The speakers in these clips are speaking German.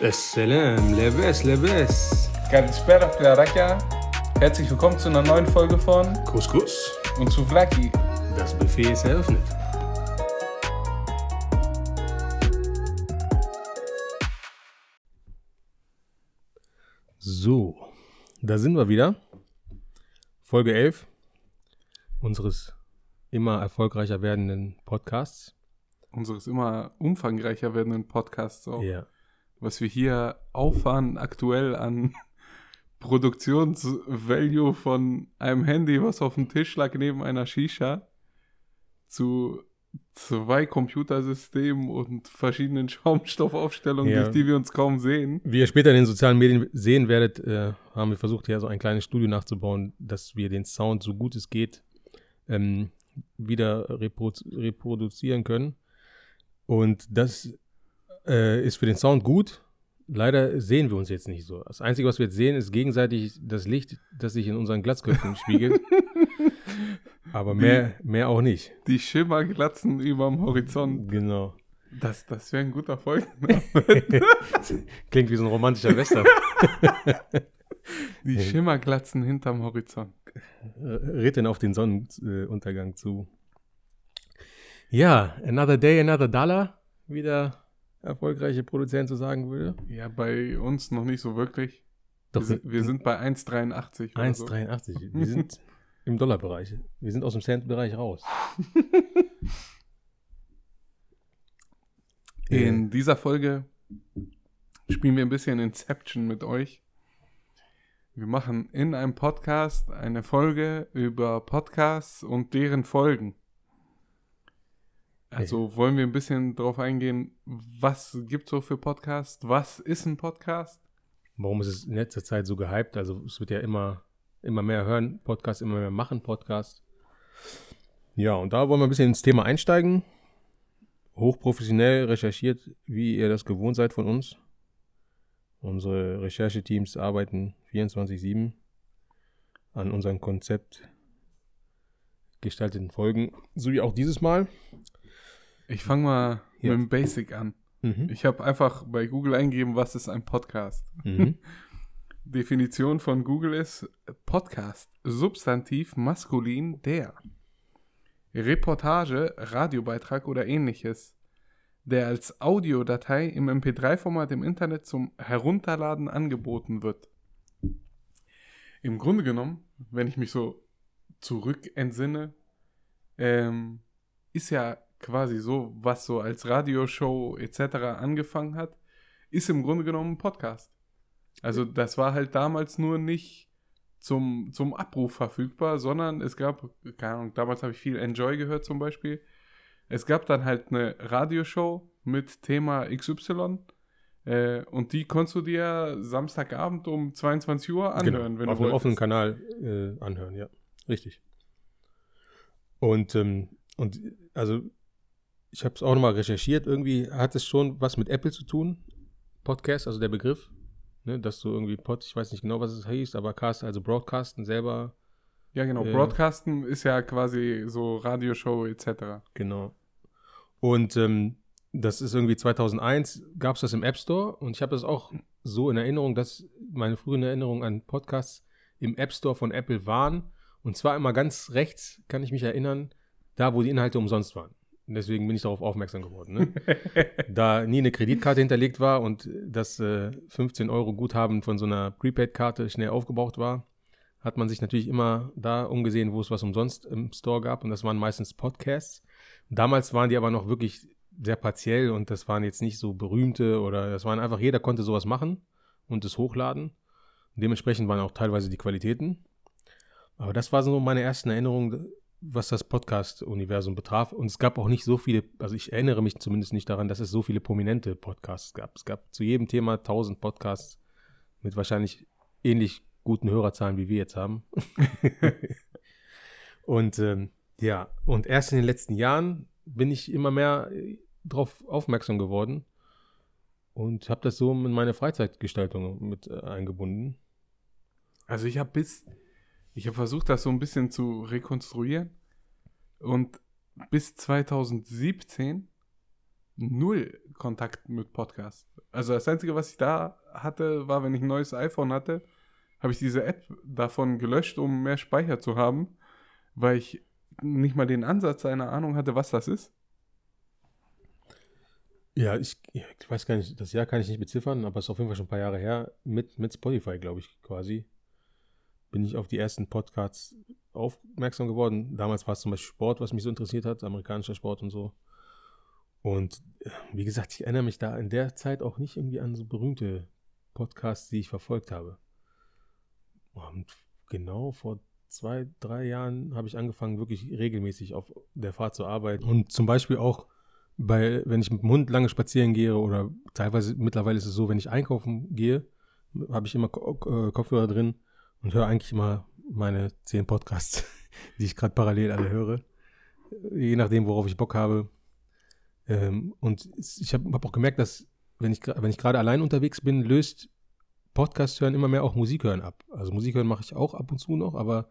Assalam, lebes, lebes. Kalispera, Claraka. Herzlich willkommen zu einer neuen Folge von Couscous. und zu Vlaki. Das Buffet ist eröffnet. So, da sind wir wieder. Folge 11 unseres immer erfolgreicher werdenden Podcasts. Unseres immer umfangreicher werdenden Podcasts auch. Ja. Was wir hier auffahren aktuell an Produktionsvalue von einem Handy, was auf dem Tisch lag neben einer Shisha, zu zwei Computersystemen und verschiedenen Schaumstoffaufstellungen, Ja. durch die wir uns kaum sehen. Wie ihr später in den sozialen Medien sehen werdet, äh, haben wir versucht, hier so ein kleines Studio nachzubauen, dass wir den Sound so gut es geht ähm, wieder reprodu reproduzieren können. Und das äh, ist für den Sound gut. Leider sehen wir uns jetzt nicht so. Das Einzige, was wir jetzt sehen, ist gegenseitig das Licht, das sich in unseren Glatzköpfen spiegelt. Aber mehr, mehr auch nicht. Die Schimmerglatzen überm Horizont. Genau. Das, das wäre ein guter Folge. Klingt wie so ein romantischer Western. Die Schimmerglatzen hinterm Horizont. ritten auf den Sonnenuntergang zu. Ja, another day, another dollar, wie der erfolgreiche Produzent so sagen würde. Ja, bei uns noch nicht so wirklich. Doch, wir, sind, wir sind bei 1,83. oder so. 1,83. Wir sind im Dollarbereich. Wir sind aus dem Cent-Bereich raus. In dieser Folge spielen wir ein bisschen Inception mit euch. Wir machen in einem Podcast eine Folge über Podcasts und deren Folgen. Also wollen wir ein bisschen darauf eingehen, was gibt so für Podcasts? Was ist ein Podcast? Warum ist es in letzter Zeit so gehypt? Also es wird ja immer, immer mehr hören, Podcast, immer mehr machen, Podcast. Ja, und da wollen wir ein bisschen ins Thema einsteigen. Hochprofessionell recherchiert, wie ihr das gewohnt seid von uns. Unsere Rechercheteams arbeiten 24-7 an unserem Konzept gestalteten Folgen, so wie auch dieses Mal. Ich fange mal Ja. mit dem Basic an. Mhm. Ich habe einfach bei Google eingegeben, was ist ein Podcast? Mhm. Definition von Google ist Podcast, Substantiv maskulin der. Reportage, Radiobeitrag oder ähnliches, der als Audiodatei im MP3-Format im Internet zum Herunterladen angeboten wird. Im Grunde genommen, wenn ich mich so zurück entsinne, ähm, ist ja quasi so, was so als Radioshow etc. angefangen hat, ist im Grunde genommen ein Podcast. Also das war halt damals nur nicht zum, zum Abruf verfügbar, sondern es gab, keine Ahnung, damals habe ich viel Enjoy gehört zum Beispiel. Es gab dann halt eine Radioshow mit Thema XY äh, und die konntest du dir Samstagabend um 22 Uhr anhören, wenn Genau. auf du einem offenen. Kanal äh, anhören, ja. Richtig. Und, ähm, und also ich habe es auch nochmal recherchiert. Irgendwie hat es schon was mit Apple zu tun. Podcast, also der Begriff. Ne, dass du irgendwie Pod, ich weiß nicht genau, was es hieß, aber Cast, also Broadcasten selber, Ja, genau. Äh, Broadcasten ist ja quasi so Radioshow etc. genau. Und ähm, das ist irgendwie 2001, gab es das im App Store und ich habe das auch so in Erinnerung, dass meine frühen Erinnerungen an Podcasts im App Store von Apple waren. Und zwar immer ganz rechts, kann ich mich erinnern, da wo die Inhalte umsonst waren. Deswegen bin ich darauf aufmerksam geworden. Ne? da nie eine Kreditkarte hinterlegt war und das äh, 15 Euro Guthaben von so einer Prepaid-Karte schnell aufgebraucht war, hat man sich natürlich immer da umgesehen, wo es was umsonst im Store gab. Und das waren meistens Podcasts. Damals waren die aber noch wirklich sehr partiell und das waren jetzt nicht so berühmte oder das waren einfach, jeder konnte sowas machen und es hochladen. Dementsprechend waren auch teilweise die Qualitäten. Aber das war so meine ersten Erinnerungen, was das Podcast-Universum betraf. Und es gab auch nicht so viele, also ich erinnere mich zumindest nicht daran, dass es so viele prominente Podcasts gab. Es gab zu jedem Thema tausend Podcasts mit wahrscheinlich ähnlich guten Hörerzahlen, wie wir jetzt haben. und ähm, ja, und erst in den letzten Jahren bin ich immer mehr äh, darauf aufmerksam geworden und habe das so in meine Freizeitgestaltung mit äh, eingebunden. Also ich habe bis, ich habe versucht, das so ein bisschen zu rekonstruieren. Und bis 2017 null Kontakt mit Podcast. Also das Einzige, was ich da hatte, war, wenn ich ein neues iPhone hatte, habe ich diese App davon gelöscht, um mehr Speicher zu haben, weil ich nicht mal den Ansatz einer Ahnung hatte, was das ist. Ja, ich, ich weiß gar nicht, das Jahr kann ich nicht beziffern, aber es ist auf jeden Fall schon ein paar Jahre her. Mit, mit Spotify, glaube ich, quasi. Bin ich auf die ersten Podcasts aufmerksam geworden. Damals war es zum Beispiel Sport, was mich so interessiert hat, amerikanischer Sport und so. Und äh, wie gesagt, ich erinnere mich da in der Zeit auch nicht irgendwie an so berühmte Podcasts, die ich verfolgt habe. Und genau vor zwei, drei Jahren habe ich angefangen, wirklich regelmäßig auf der Fahrt zur Arbeit und zum Beispiel auch bei, wenn ich mit dem Hund lange spazieren gehe oder teilweise mittlerweile ist es so, wenn ich einkaufen gehe, habe ich immer äh, Kopfhörer drin und höre eigentlich immer meine zehn Podcasts, die ich gerade parallel alle höre. Je nachdem, worauf ich Bock habe. Ähm, und ich habe hab auch gemerkt, dass wenn ich, wenn ich gerade allein unterwegs bin, löst Podcast hören immer mehr auch Musik hören ab. Also Musik hören mache ich auch ab und zu noch, aber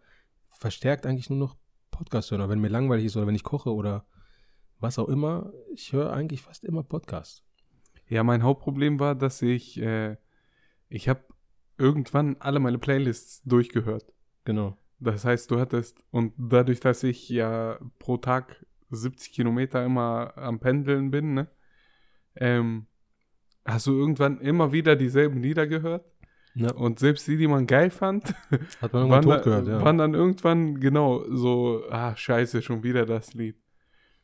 verstärkt eigentlich nur noch Podcast hören. Oder wenn mir langweilig ist oder wenn ich koche oder was auch immer, ich höre eigentlich fast immer Podcast. Ja, mein Hauptproblem war, dass ich, äh, ich habe irgendwann alle meine Playlists durchgehört. Genau. Das heißt, du hattest, und dadurch, dass ich ja pro Tag 70 Kilometer immer am Pendeln bin, ne, ähm, hast du irgendwann immer wieder dieselben Lieder gehört. Ja. Und selbst die, die man geil fand, hat man irgendwann tot gehört, ja. waren dann irgendwann genau so, ah, scheiße, schon wieder das Lied.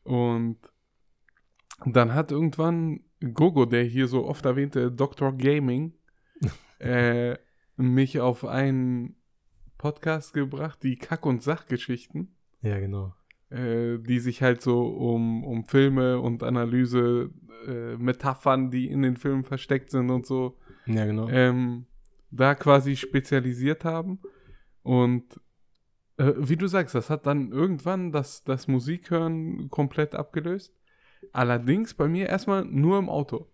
Und dann hat irgendwann Gogo, der hier so oft erwähnte Dr. Gaming, äh, mich auf einen Podcast gebracht, die Kack- und Sachgeschichten. Ja, genau. Äh, die sich halt so um, um Filme und Analyse, äh, Metaphern, die in den Filmen versteckt sind und so. Ja, genau. Ähm, da quasi spezialisiert haben. Und äh, wie du sagst, das hat dann irgendwann das, das Musikhören komplett abgelöst. Allerdings bei mir erstmal nur im Auto.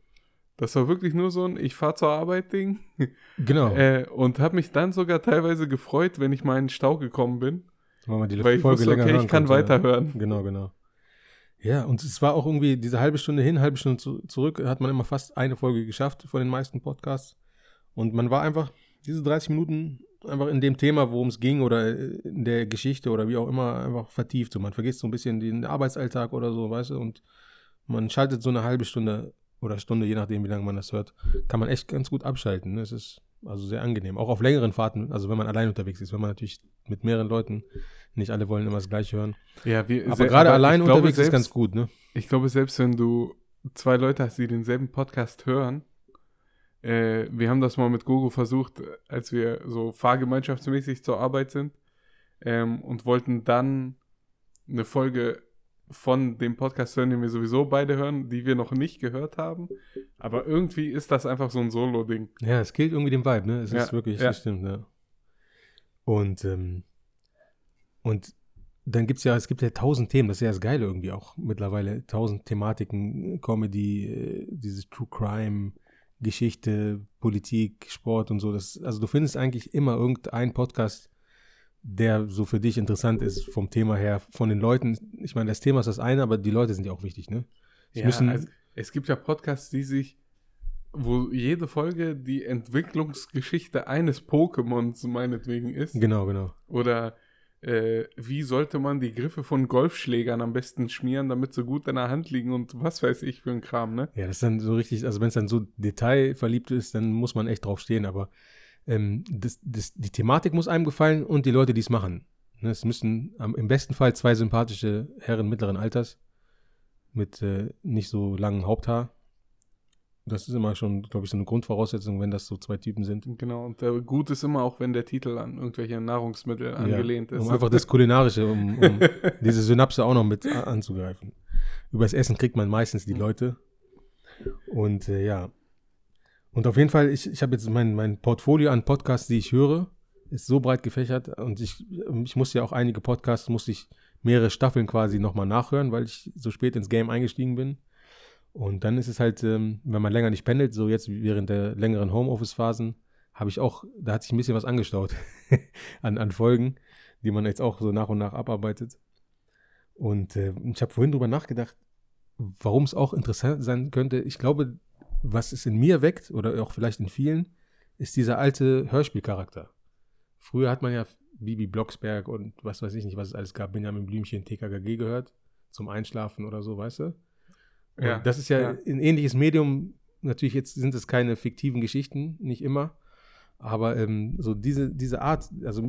Das war wirklich nur so ein Ich fahr zur Arbeit Ding. Genau. äh, und habe mich dann sogar teilweise gefreut, wenn ich mal in den Stau gekommen bin. Weil, man die weil ich Folge wusste, länger okay, ich kann konnte, weiterhören. Genau, genau. Ja, und es war auch irgendwie diese halbe Stunde hin, halbe Stunde zu, zurück, hat man immer fast eine Folge geschafft von den meisten Podcasts. Und man war einfach diese 30 Minuten einfach in dem Thema, worum es ging oder in der Geschichte oder wie auch immer, einfach vertieft. So, man vergisst so ein bisschen den Arbeitsalltag oder so, weißt du, und man schaltet so eine halbe Stunde oder Stunde, je nachdem, wie lange man das hört, kann man echt ganz gut abschalten. Ne? Es ist also sehr angenehm. Auch auf längeren Fahrten, also wenn man allein unterwegs ist, wenn man natürlich mit mehreren Leuten, nicht alle wollen immer das gleiche hören. Ja, wir, aber gerade allein glaube, unterwegs selbst, ist ganz gut, ne? Ich glaube, selbst wenn du zwei Leute hast, die denselben Podcast hören, äh, wir haben das mal mit Gogo versucht, als wir so fahrgemeinschaftsmäßig zur Arbeit sind ähm, und wollten dann eine Folge von dem Podcast hören, den wir sowieso beide hören, die wir noch nicht gehört haben. Aber irgendwie ist das einfach so ein Solo-Ding. Ja, es killt irgendwie den Vibe, ne? Es Ja, ist wirklich, ja. das stimmt, ja. Und, ähm, und dann gibt es ja, es gibt ja tausend Themen, das ist ja das Geile irgendwie auch mittlerweile. Tausend Thematiken, Comedy, äh, dieses True Crime, Geschichte, Politik, Sport und so. Das, also du findest eigentlich immer irgendeinen Podcast, der so für dich interessant ist vom Thema her, von den Leuten. Ich meine, das Thema ist das eine, aber die Leute sind ja auch wichtig, ne? Es Ja, müssen, also, es gibt ja Podcasts, die sich, wo jede Folge die Entwicklungsgeschichte eines Pokémons meinetwegen ist. genau, genau. Oder äh, wie sollte man die Griffe von Golfschlägern am besten schmieren, damit sie gut in der Hand liegen und was weiß ich für ein Kram, ne? Ja, das ist dann so richtig, also wenn es dann so detailverliebt ist, dann muss man echt drauf stehen, aber ähm, das, das, die Thematik muss einem gefallen und die Leute, die es machen. Ne, Es müssen am, im besten Fall zwei sympathische Herren mittleren Alters mit äh, nicht so langem Haupthaar. Das ist immer schon, glaube ich, so eine Grundvoraussetzung, wenn das so zwei Typen sind. Genau, und äh, gut ist immer auch, wenn der Titel an irgendwelche Nahrungsmittel angelehnt ja, ist. um einfach das Kulinarische, um, um diese Synapse auch noch mit anzugreifen. Übers Essen kriegt man meistens die Leute. Und äh, ja. Und auf jeden Fall, ich, ich habe jetzt mein, mein Portfolio an Podcasts, die ich höre, ist so breit gefächert. Und ich, ich musste ja auch einige Podcasts, musste ich mehrere Staffeln quasi nochmal nachhören, weil ich so spät ins Game eingestiegen bin. Und dann ist es halt, ähm, wenn man länger nicht pendelt, so jetzt während der längeren Homeoffice-Phasen, habe ich auch, da hat sich ein bisschen was angestaut an, an Folgen, die man jetzt auch so nach und nach abarbeitet. Und äh, ich habe vorhin drüber nachgedacht, warum es auch interessant sein könnte, ich glaube, was es in mir weckt oder auch vielleicht in vielen, ist dieser alte Hörspielcharakter. Früher hat man ja Bibi Blocksberg und was weiß ich nicht, was es alles gab, Benjamin Blümchen, TKKG gehört, zum Einschlafen oder so, weißt du? Und Ja, das ist ja, ja. ein ähnliches Medium. Natürlich jetzt sind es keine fiktiven Geschichten, nicht immer. Aber ähm, so diese, diese Art, also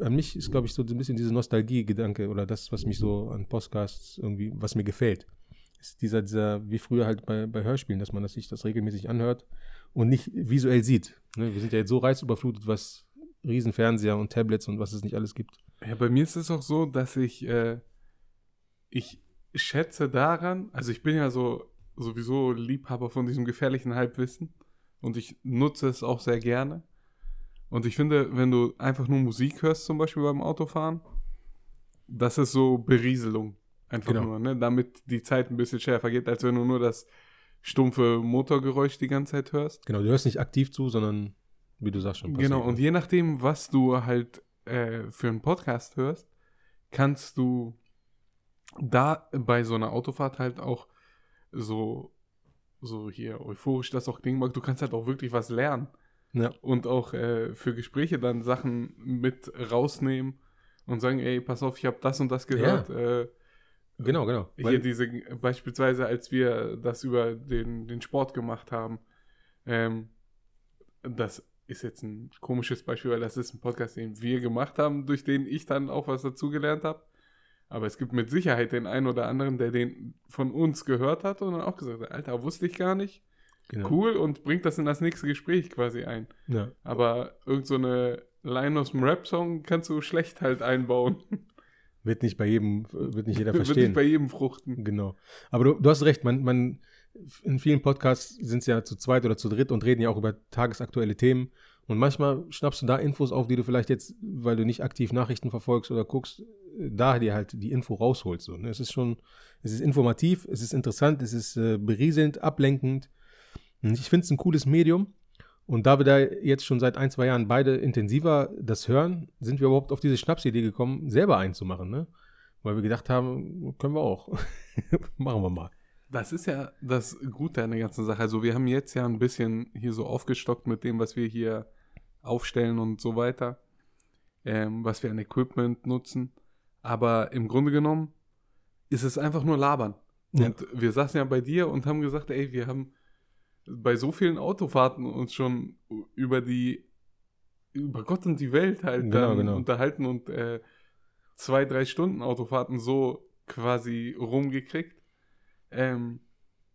an mich ist, glaube ich, so ein bisschen diese Nostalgie-Gedanke oder das, was mich so an Podcasts irgendwie, was mir gefällt. Ist dieser, dieser, wie früher halt bei, bei Hörspielen, dass man das sich das regelmäßig anhört und nicht visuell sieht. Ne? Wir sind ja jetzt so reizüberflutet, was Riesenfernseher und Tablets und was es nicht alles gibt. Ja, bei mir ist es auch so, dass ich, äh, ich schätze daran, also ich bin ja so sowieso Liebhaber von diesem gefährlichen Halbwissen und ich nutze es auch sehr gerne. Und ich finde, wenn du einfach nur Musik hörst, zum Beispiel beim Autofahren, das ist so Berieselung. Einfach Genau. nur, ne? damit die Zeit ein bisschen schneller vergeht, als wenn du nur das stumpfe Motorgeräusch die ganze Zeit hörst. Genau, du hörst nicht aktiv zu, sondern wie du sagst schon. Genau, passiv. und je nachdem, was du halt äh, für einen Podcast hörst, kannst du da bei so einer Autofahrt halt auch so, so hier euphorisch das auch klingen mag, du kannst halt auch wirklich was lernen Ja, und auch äh, für Gespräche dann Sachen mit rausnehmen und sagen, ey, pass auf, ich habe das und das gehört. Äh, genau, genau. hier Weil- diese, beispielsweise, als wir das über den, den Sport gemacht haben, ähm, das ist jetzt ein komisches Beispiel, weil das ist ein Podcast, den wir gemacht haben, durch den ich dann auch was dazugelernt habe. Aber es gibt mit Sicherheit den einen oder anderen, der den von uns gehört hat und dann auch gesagt hat, Alter, wusste ich gar nicht. genau. Cool und bringt das in das nächste Gespräch quasi ein. Ja. Aber irgend so eine Line aus dem Rap-Song kannst du schlecht halt einbauen. Wird nicht bei jedem, wird nicht jeder Wird verstehen. nicht bei jedem fruchten. Genau. Aber du, du hast recht, man, man, in vielen Podcasts sind es ja zu zweit oder zu dritt und reden ja auch über tagesaktuelle Themen. Und manchmal schnappst du da Infos auf, die du vielleicht jetzt, weil du nicht aktiv Nachrichten verfolgst oder guckst, äh, da dir halt die Info rausholst. So, ne? Es ist schon, es ist informativ, es ist interessant, es ist äh, berieselnd, ablenkend. Und ich finde es ein cooles Medium. Und da wir da jetzt schon seit ein, zwei Jahren beide intensiver das hören, sind wir überhaupt auf diese Schnapsidee gekommen, selber einzumachen, ne? Weil wir gedacht haben, können wir auch. Machen wir mal. Das ist ja das Gute an der ganzen Sache. Also wir haben jetzt ja ein bisschen hier so aufgestockt mit dem, was wir hier aufstellen und so weiter, ähm, was wir an Equipment nutzen. Aber im Grunde genommen ist es einfach nur labern. Ja. Und wir saßen ja bei dir und haben gesagt, ey, wir haben bei so vielen Autofahrten uns schon über die, über Gott und die Welt halt Genau, dann genau. unterhalten und äh, zwei, drei Stunden Autofahrten so quasi rumgekriegt. Ähm,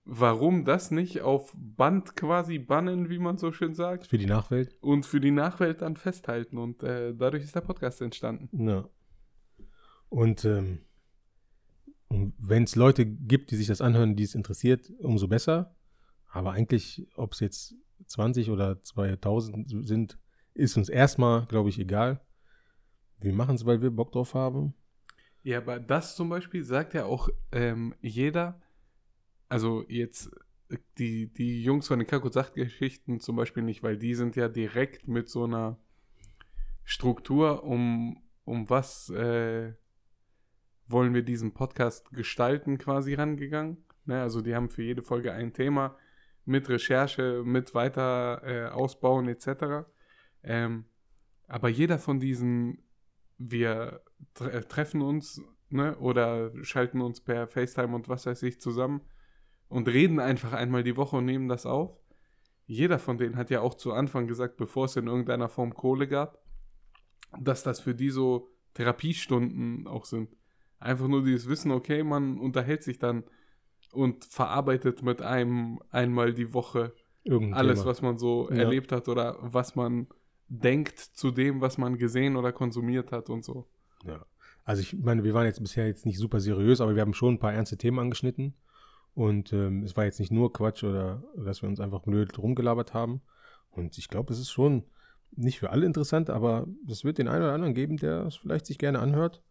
warum das nicht auf Band quasi bannen, wie man so schön sagt, Für die Nachwelt. und für die Nachwelt dann festhalten? Und äh, dadurch ist der Podcast entstanden. Ja. Und, ähm, und wenn es Leute gibt, die sich das anhören, die es interessiert, umso besser. Aber eigentlich, ob es jetzt 20 oder 2000 sind, ist uns erstmal, glaube ich, egal. Wir machen es, weil wir Bock drauf haben. Ja, aber das zum Beispiel sagt ja auch ähm, jeder, also jetzt die, die Jungs von den Kaku-Sacht-Geschichten zum Beispiel nicht, weil die sind ja direkt mit so einer Struktur, um, um was äh, wollen wir diesen Podcast gestalten, quasi rangegangen. Ne? Also die haben für jede Folge ein Thema mit Recherche, mit weiter äh, ausbauen etc. Ähm, aber jeder von diesen, wir tre äh, treffen uns ne, oder schalten uns per FaceTime und was weiß ich zusammen und reden einfach einmal die Woche und nehmen das auf. Jeder von denen hat ja auch zu Anfang gesagt, bevor es in irgendeiner Form Kohle gab, dass das für die so Therapiestunden auch sind. Einfach nur dieses Wissen, okay, man unterhält sich dann und verarbeitet mit einem einmal die Woche Irgendein alles, Thema. was man so Ja. erlebt hat oder was man denkt zu dem, was man gesehen oder konsumiert hat und so. Ja. Also ich meine, wir waren jetzt bisher jetzt nicht super seriös, aber wir haben schon ein paar ernste Themen angeschnitten. Und ähm, es war jetzt nicht nur Quatsch oder dass wir uns einfach blöd rumgelabert haben. Und ich glaube, es ist schon nicht für alle interessant, aber es wird den einen oder anderen geben, der es vielleicht sich gerne anhört.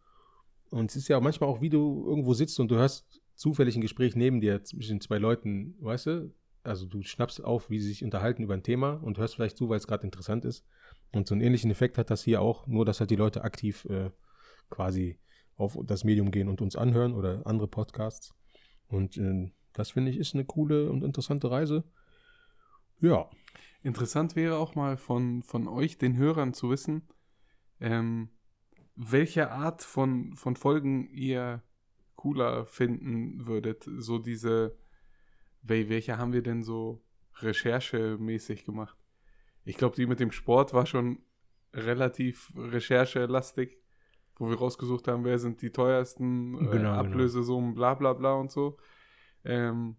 Und es ist ja manchmal auch, wie du irgendwo sitzt und du hörst zufällig ein Gespräch neben dir zwischen zwei Leuten, weißt du? Also du schnappst auf, wie sie sich unterhalten über ein Thema und hörst vielleicht zu, weil es gerade interessant ist. Und so einen ähnlichen Effekt hat das hier auch, nur dass halt die Leute aktiv äh, quasi auf das Medium gehen und uns anhören oder andere Podcasts. Und äh, das finde ich ist eine coole und interessante Reise. Ja. Interessant wäre auch mal von, von euch, den Hörern, zu wissen, ähm, welche Art von, von Folgen ihr cooler finden würdet. So diese, wel- welche haben wir denn so recherchemäßig gemacht? Ich glaube, die mit dem Sport war schon relativ recherchelastig, wo wir rausgesucht haben, wer sind die teuersten äh, Genau, genau. Ablösesummen, bla bla bla und so. Ähm,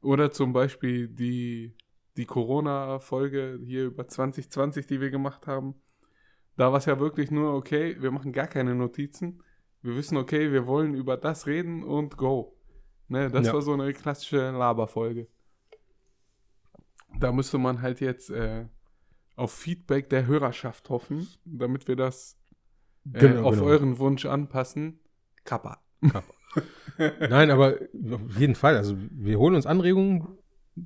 oder zum Beispiel die, die Corona-Folge hier über 2020, die wir gemacht haben. Da war es ja wirklich nur, okay, wir machen gar keine Notizen. Wir wissen, okay, wir wollen über das reden und go. Ne, das Ja. war so eine klassische Laberfolge. Da müsste man halt jetzt äh, auf Feedback der Hörerschaft hoffen, damit wir das äh, Genau, auf genau. euren Wunsch anpassen. Kappa. Nein, aber auf jeden Fall. Also wir holen uns Anregungen,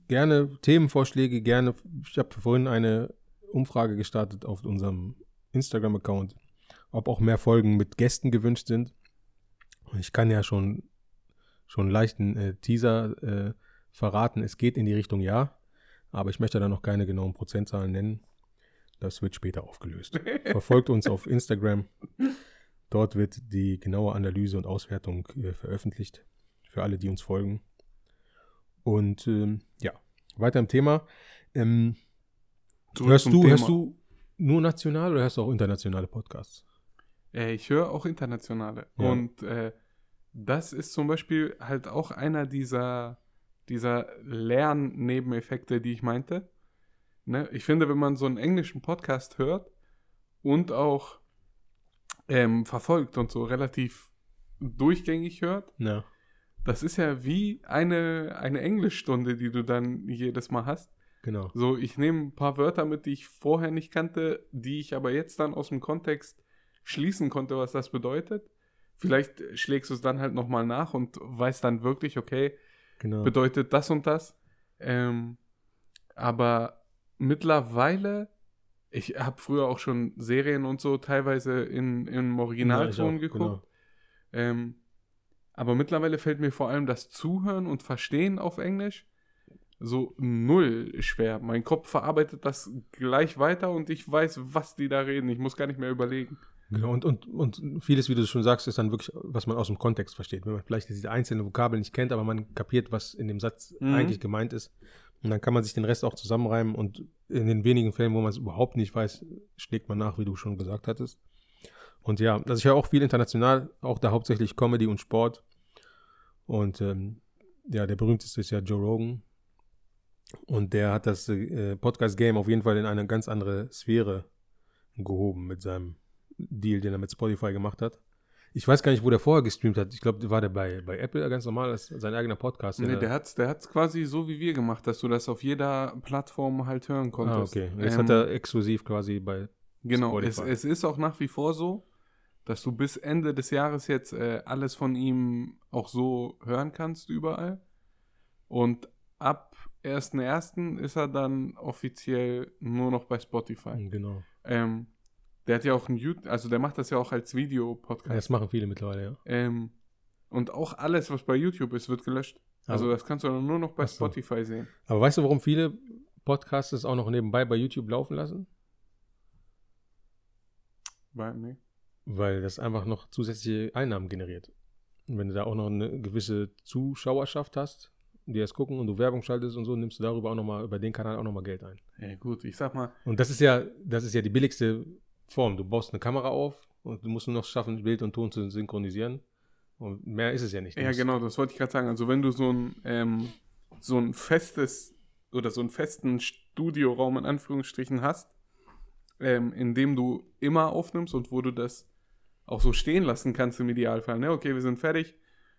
gerne Themenvorschläge, gerne. Ich habe vorhin eine Umfrage gestartet auf unserem Instagram-Account, ob auch mehr Folgen mit Gästen gewünscht sind. Ich kann ja schon schon einen leichten äh, Teaser äh, verraten. Es geht in die Richtung ja, aber ich möchte da noch keine genauen Prozentzahlen nennen. Das wird später aufgelöst. Verfolgt uns auf Instagram. Dort wird die genaue Analyse und Auswertung äh, veröffentlicht für alle, die uns folgen. Und ähm, ja, weiter im Thema. Ähm, hörst, du, Thema. hörst du nur national oder hörst du auch internationale Podcasts? Äh, ich höre auch internationale. Ja. Und äh, das ist zum Beispiel halt auch einer dieser, dieser Lernnebeneffekte, die ich meinte. Ne? Ich finde, wenn man so einen englischen Podcast hört und auch ähm, verfolgt und so relativ durchgängig hört, Ja. das ist ja wie eine, eine Englischstunde, die du dann jedes Mal hast. Genau. So, ich nehme ein paar Wörter mit, die ich vorher nicht kannte, die ich aber jetzt dann aus dem Kontext schließen konnte, was das bedeutet. Vielleicht schlägst du es dann halt nochmal nach und weißt dann wirklich, okay, genau. bedeutet das und das. Ähm, aber mittlerweile, ich habe früher auch schon Serien und so teilweise in, im Originalton Ja, geguckt. Ähm, aber mittlerweile fällt mir vor allem das Zuhören und Verstehen auf Englisch so null schwer. Mein Kopf verarbeitet das gleich weiter und ich weiß, was die da reden. Ich muss gar nicht mehr überlegen. Genau, und, und, und vieles, wie du schon sagst, ist dann wirklich, was man aus dem Kontext versteht. Wenn man vielleicht diese einzelnen Vokabeln nicht kennt, aber man kapiert, was in dem Satz Mhm. eigentlich gemeint ist. Und dann kann man sich den Rest auch zusammenreimen und in den wenigen Fällen, wo man es überhaupt nicht weiß, schlägt man nach, wie du schon gesagt hattest. Und ja, also ich höre auch viel international, auch da hauptsächlich Comedy und Sport. Und ähm, ja, der berühmteste ist ja Joe Rogan. Und der hat das äh, Podcast-Game auf jeden Fall in eine ganz andere Sphäre gehoben mit seinem Deal, den er mit Spotify gemacht hat. Ich weiß gar nicht, wo der vorher gestreamt hat. Ich glaube, war der bei, bei Apple ganz normal, als sein eigener Podcast. Nee, der hat's, der hat's quasi so wie wir gemacht, dass du das auf jeder Plattform halt hören ah, konntest. okay. Und jetzt Ähm, hat er exklusiv quasi bei. Genau, es, Spotify. es ist auch nach wie vor so, dass du bis Ende des Jahres jetzt äh, alles von ihm auch so hören kannst überall. Und ab 1.1. ist er dann offiziell nur noch bei Spotify. Genau. Ähm, der hat ja auch ein YouTube, also der macht das ja auch als Videopodcast. das machen viele mittlerweile, ja. Ähm, und auch alles, was bei YouTube ist, wird gelöscht. Also Aber- das kannst du nur noch bei Ach so. Spotify sehen. Aber weißt du, warum viele Podcasts es auch noch nebenbei bei YouTube laufen lassen? Weil, nee. Weil das einfach noch zusätzliche Einnahmen generiert. Und wenn du da auch noch eine gewisse Zuschauerschaft hast, die das gucken und du Werbung schaltest und so, nimmst du darüber auch nochmal, über den Kanal auch nochmal Geld ein. Ja, gut, ich sag mal, Und das ist ja, das ist ja die billigste Form. Du baust eine Kamera auf und du musst nur noch schaffen, Bild und Ton zu synchronisieren. Und mehr ist es ja nicht. Ja, genau, das wollte ich gerade sagen. Also wenn du so ein, ähm, so ein festes oder so einen festen Studioraum in Anführungsstrichen hast, ähm, in dem du immer aufnimmst und wo du das auch so stehen lassen kannst im Idealfall. Ne? Okay, wir sind fertig,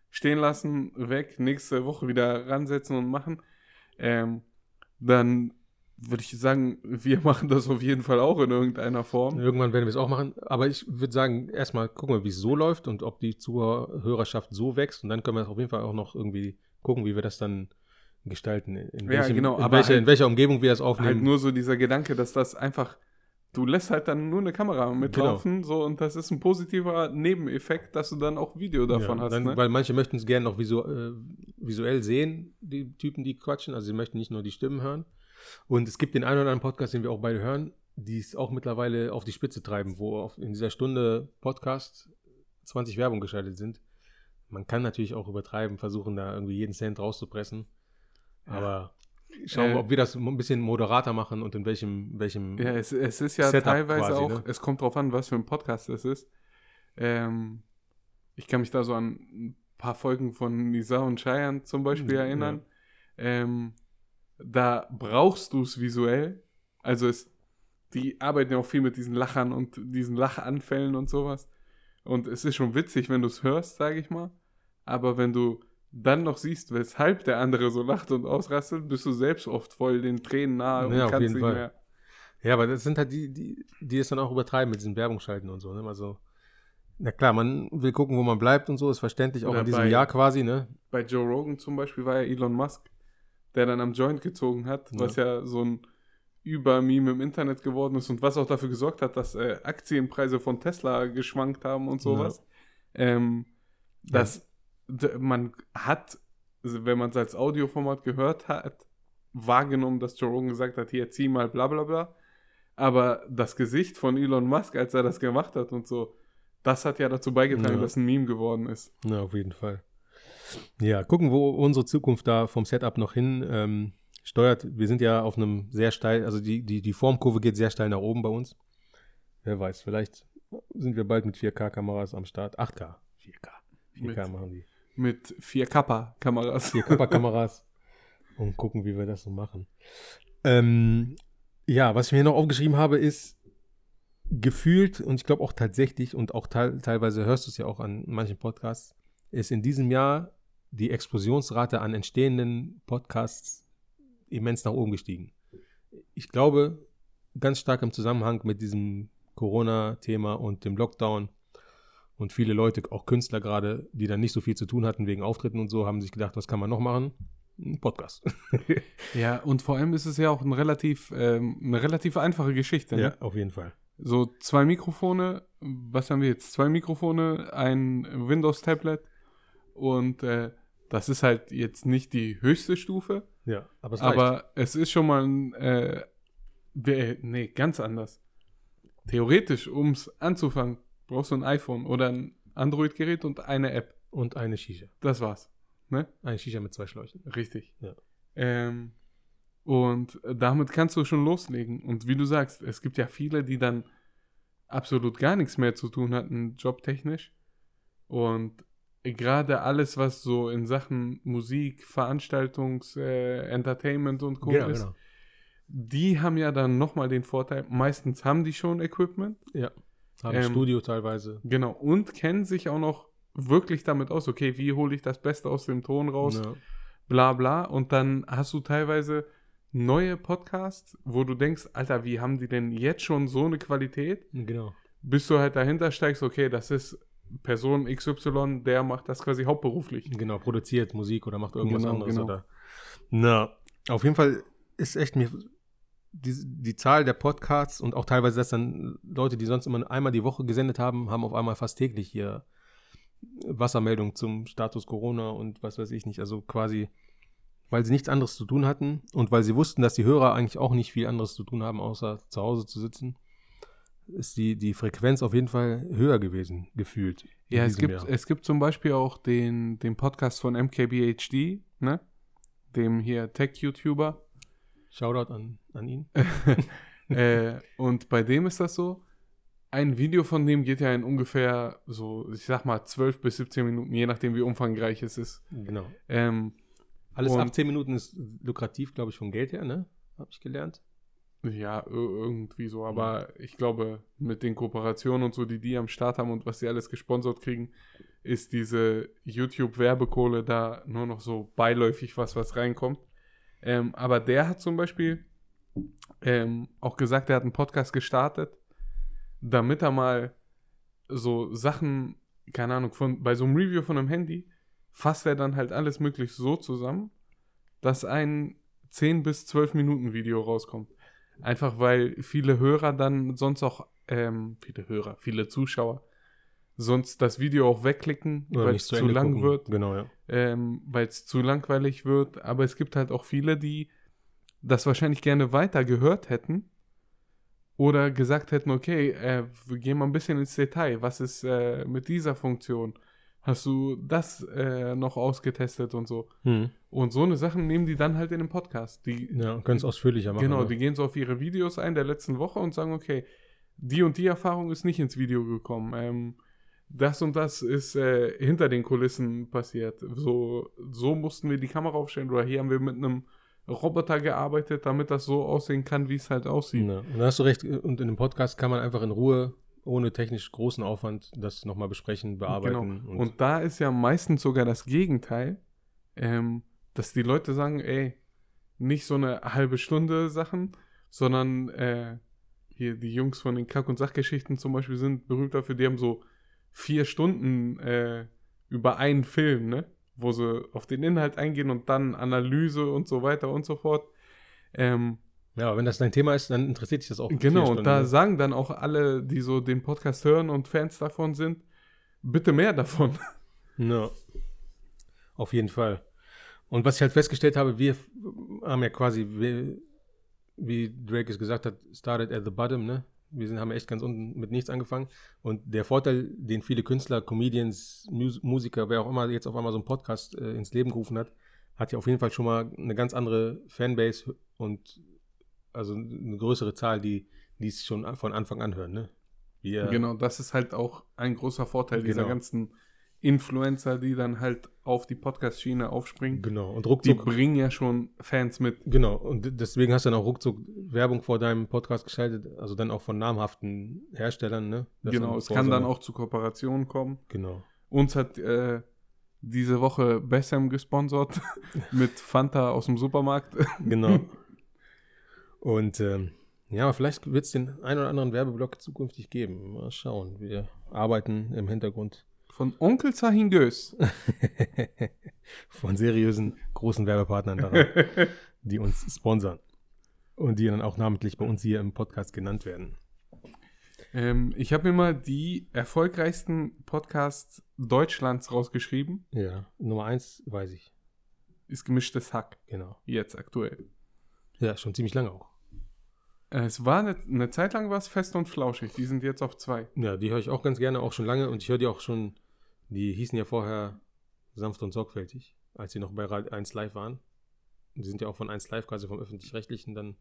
stehen lassen, weg, nächste Woche wieder ransetzen und machen. Ähm, dann würde ich sagen, wir machen das auf jeden Fall auch in irgendeiner Form. Irgendwann werden wir es auch machen. Aber ich würde sagen, erstmal gucken wir, wie es so läuft und ob die Zuhörerschaft so wächst. Und dann können wir auf jeden Fall auch noch irgendwie gucken, wie wir das dann gestalten. In, Ja, welchem, genau, in, aber welcher, halt- in welcher Umgebung wir das Halt aufnehmen. nur so dieser Gedanke, dass das einfach du lässt halt dann nur eine Kamera mitlaufen, so und das ist ein positiver Nebeneffekt, dass du dann auch Video davon ja, hast. dann, ne? Weil manche möchten es gerne noch visu äh, visuell sehen, die Typen, die quatschen. Also sie möchten nicht nur die Stimmen hören. Und es gibt den einen oder anderen Podcast, den wir auch beide hören, die es auch mittlerweile auf die Spitze treiben, wo in dieser Stunde Podcast 20 Werbung geschaltet sind. Man kann natürlich auch übertreiben, versuchen da irgendwie jeden Cent rauszupressen. Ja. Aber schauen wir, Äh, ob wir das ein bisschen moderater machen und in welchem, welchem Ja, es, es ist ja Setup teilweise quasi, auch, ne? es kommt drauf an, was für ein Podcast es ist. Ähm, ich kann mich da so an ein paar Folgen von Nisa und Cheyenne zum Beispiel Mhm, erinnern. Ähm, da brauchst du es visuell. Also es, die arbeiten ja auch viel mit diesen Lachern und diesen Lachanfällen und sowas. Und es ist schon witzig, wenn du es hörst, sage ich mal. Aber wenn du dann noch siehst, weshalb der andere so lacht und ausrastet, bist du selbst oft voll den Tränen nahe und Ja, auf kannst nicht Fall. mehr. Ja, aber das sind halt die, die, die es dann auch übertreiben mit diesen Werbungsschalten und so, ne? Also, na klar, man will gucken, wo man bleibt und so, ist verständlich, auch Oder in diesem bei- Jahr quasi, ne? bei Joe Rogan zum Beispiel war ja Elon Musk, der dann am Joint gezogen hat, Ja. was ja so ein Übermeme im Internet geworden ist und was auch dafür gesorgt hat, dass äh, Aktienpreise von Tesla geschwankt haben und sowas. Ähm, dass d- man hat, wenn man es als Audioformat gehört hat, wahrgenommen, dass Joe Rogan gesagt hat, hier zieh mal bla bla bla. Aber das Gesicht von Elon Musk, als er das gemacht hat und so, das hat ja dazu beigetragen, Ja. dass ein Meme geworden ist. Na, auf jeden Fall. Ja, gucken, wo unsere Zukunft da vom Setup noch hin ähm, steuert. Wir sind ja auf einem sehr steil, also die, die, die Formkurve geht sehr steil nach oben bei uns. Wer weiß, vielleicht sind wir bald mit 4K-Kameras am Start. 8K. 4K. 4K Mit- machen die. Mit 4Kappa-Kameras. 4K-Kameras und gucken, wie wir das so machen. Ähm, ja, was ich mir noch aufgeschrieben habe, ist gefühlt und ich glaube auch tatsächlich und auch teil, teilweise hörst du es ja auch an manchen Podcasts, ist in diesem Jahr die Explosionsrate an entstehenden Podcasts immens nach oben gestiegen. Ich glaube, ganz stark im Zusammenhang mit diesem Corona-Thema und dem Lockdown und viele Leute, auch Künstler gerade, die dann nicht so viel zu tun hatten wegen Auftritten und so, haben sich gedacht, was kann man noch machen? Ein Podcast. Ja, und vor allem ist es ja auch ein relativ, ähm, eine relativ einfache Geschichte. Ne? auf jeden Fall. So zwei Mikrofone, was haben wir jetzt? Zwei Mikrofone, ein Windows-Tablet und äh, das ist halt jetzt nicht die höchste Stufe, Ja, aber es aber es ist schon mal ein, äh, nee, ganz anders. Theoretisch, um es anzufangen, brauchst du ein iPhone oder ein Android-Gerät und eine App. und eine Shisha. Das war's. Ne? Eine Shisha mit zwei Schläuchen. Richtig. Ja. Ähm, und damit kannst du schon loslegen. Und wie du sagst, es gibt ja viele, die dann absolut gar nichts mehr zu tun hatten, jobtechnisch. Und gerade alles, was so in Sachen Musik, Veranstaltungs-, äh, Entertainment und Co. Genau, ist, genau. die haben ja dann nochmal den Vorteil, meistens haben die schon Equipment. Ja. Haben Ähm, Studio teilweise. Genau. Und kennen sich auch noch wirklich damit aus, okay, wie hole ich das Beste aus dem Ton raus? Ja. bla bla. Und dann hast du teilweise neue Podcasts, wo du denkst, Alter, wie haben die denn jetzt schon so eine Qualität? Genau. Bis du halt dahinter steigst, okay, das ist Person XY, der macht das quasi hauptberuflich. Genau, produziert Musik oder macht irgendwas Genau, anderes. genau. Oder. Na, auf jeden Fall ist echt mir die, die Zahl der Podcasts und auch teilweise, dass dann Leute, die sonst immer einmal die Woche gesendet haben, haben auf einmal fast täglich hier Wassermeldung zum Status Corona und was weiß ich nicht. Also quasi, weil sie nichts anderes zu tun hatten und weil sie wussten, dass die Hörer eigentlich auch nicht viel anderes zu tun haben, außer zu Hause zu sitzen, ist die, die Frequenz auf jeden Fall höher gewesen, gefühlt. Ja, es gibt, Jahr. es gibt zum Beispiel auch den, den Podcast von MKBHD, ne? Dem hier Tech-YouTuber. Shoutout an, an ihn. äh, und bei dem ist das so, ein Video von dem geht ja in ungefähr so, ich sag mal, 12 bis 17 Minuten, je nachdem, wie umfangreich es ist. Genau. Ähm, Alles ab 10 Minuten ist lukrativ, glaube ich, vom Geld her, ne? Habe ich gelernt. Ja, ir- irgendwie so, aber ich glaube, mit den Kooperationen und so, die die am Start haben und was sie alles gesponsert kriegen, ist diese YouTube-Werbekohle da nur noch so beiläufig was, was reinkommt. Ähm, aber der hat zum Beispiel ähm, auch gesagt, er hat einen Podcast gestartet, damit er mal so Sachen, keine Ahnung, von, bei so einem Review von einem Handy fasst er dann halt alles möglich so zusammen, dass ein 10 bis 12 Minuten Video rauskommt. Einfach weil viele Hörer dann sonst auch, ähm, viele Hörer, viele Zuschauer sonst das Video auch wegklicken, weil es zu zu lang gucken. wird, Genau, ja. ähm, weil es zu langweilig wird. Aber es gibt halt auch viele, die das wahrscheinlich gerne weiter gehört hätten oder gesagt hätten, okay, äh, wir gehen mal ein bisschen ins Detail. Was ist äh, mit dieser Funktion? Hast du das äh, noch ausgetestet und so? Hm. Und so eine Sachen nehmen die dann halt in den Podcast. Die, Ja, können es ausführlicher machen. genau, ne? die gehen so auf ihre Videos ein der letzten Woche und sagen, okay, die und die Erfahrung ist nicht ins Video gekommen. Ähm, das und das ist äh, hinter den Kulissen passiert. So, so mussten wir die Kamera aufstellen oder hier haben wir mit einem Roboter gearbeitet, damit das so aussehen kann, wie es halt aussieht. Ja, und da hast du recht. Und in dem Podcast kann man einfach in Ruhe, ohne technisch großen Aufwand, das nochmal besprechen, bearbeiten. Genau. Und, da ist ja meistens sogar das Gegenteil, ähm, dass die Leute sagen, ey, nicht so eine halbe Stunde Sachen, sondern äh, hier die Jungs von den Kack- und Sachgeschichten zum Beispiel sind berühmt dafür, die haben so vier Stunden äh, über einen Film, ne? Wo sie auf den Inhalt eingehen und dann Analyse und so weiter und so fort. Ähm, ja, aber wenn das dein Thema ist, dann interessiert dich das auch. Genau, und da ne? sagen dann auch alle, die so den Podcast hören und Fans davon sind, bitte mehr davon. Ja. Auf jeden Fall. Und was ich halt festgestellt habe, wir haben ja quasi, wie, wie Drake es gesagt hat, started at the bottom, ne? Wir sind, haben echt ganz unten mit nichts angefangen. Und der Vorteil, den viele Künstler, Comedians, Mus Musiker, wer auch immer jetzt auf einmal so einen Podcast äh, ins Leben gerufen hat, hat ja auf jeden Fall schon mal eine ganz andere Fanbase und also eine größere Zahl, die die es schon von Anfang an hören, ne? Wir, Genau, das ist halt auch ein großer Vorteil dieser Genau. ganzen Influencer, die dann halt auf die Podcast-Schiene aufspringen. Genau. Und Die ruckzuck bringen ja schon Fans mit. Genau, und deswegen hast du dann auch ruckzuck Werbung vor deinem Podcast geschaltet, also dann auch von namhaften Herstellern, ne? Das genau, es kann dann auch zu Kooperationen kommen. Genau. Uns hat äh, diese Woche Bessem gesponsert mit Fanta aus dem Supermarkt. Genau. und ähm, ja, vielleicht wird es den einen oder anderen Werbeblock zukünftig geben. Mal schauen. Wir arbeiten im Hintergrund Von Onkel Zahingös. von seriösen großen Werbepartnern daran, die uns sponsern. Und die dann auch namentlich bei uns hier im Podcast genannt werden. ähm, ich habe mir mal die erfolgreichsten Podcasts Deutschlands rausgeschrieben. Ja, Nummer eins weiß ich. Ist gemischtes Hack. Genau. Jetzt aktuell. Ja, schon ziemlich lange auch. Äh, Es war eine, eine Zeit lang was fest und flauschig. Die sind jetzt auf zwei. Ja, die höre ich auch ganz gerne, auch schon lange. Und ich höre die auch schon, die hießen ja vorher sanft und sorgfältig, als sie noch bei Radio 1 Live waren. Die sind ja auch von 1 Live, quasi vom Öffentlich-Rechtlichen, dann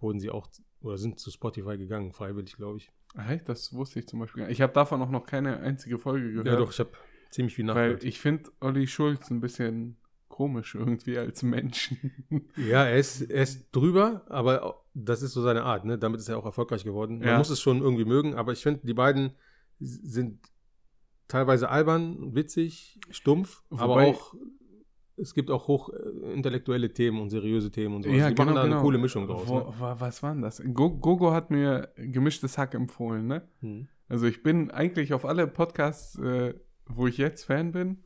wurden sie auch, oder sind zu Spotify gegangen, freiwillig, glaube ich. Hey, das wusste ich zum Beispiel gar nicht. Ich habe davon auch noch keine einzige Folge gehört. Ja, doch, ich habe ziemlich viel Weil nachgehört. ich finde Olli Schulz ein bisschen komisch irgendwie als Menschen. Ja, er ist, er ist drüber, aber das ist so seine Art, ne? Damit ist er auch erfolgreich geworden. Man Ja. muss es schon irgendwie mögen, aber ich finde, die beiden sind teilweise albern, witzig, stumpf, aber Wobei- auch es gibt auch hoch äh, Themen und seriöse Themen und so. Ja, die genau, machen da genau. eine coole Mischung draus. Wo, Ne? wa- was war denn das? Go Gogo hat mir gemischtes Hack empfohlen, ne? Hm. Also ich bin eigentlich auf alle Podcasts, äh, wo ich jetzt Fan bin,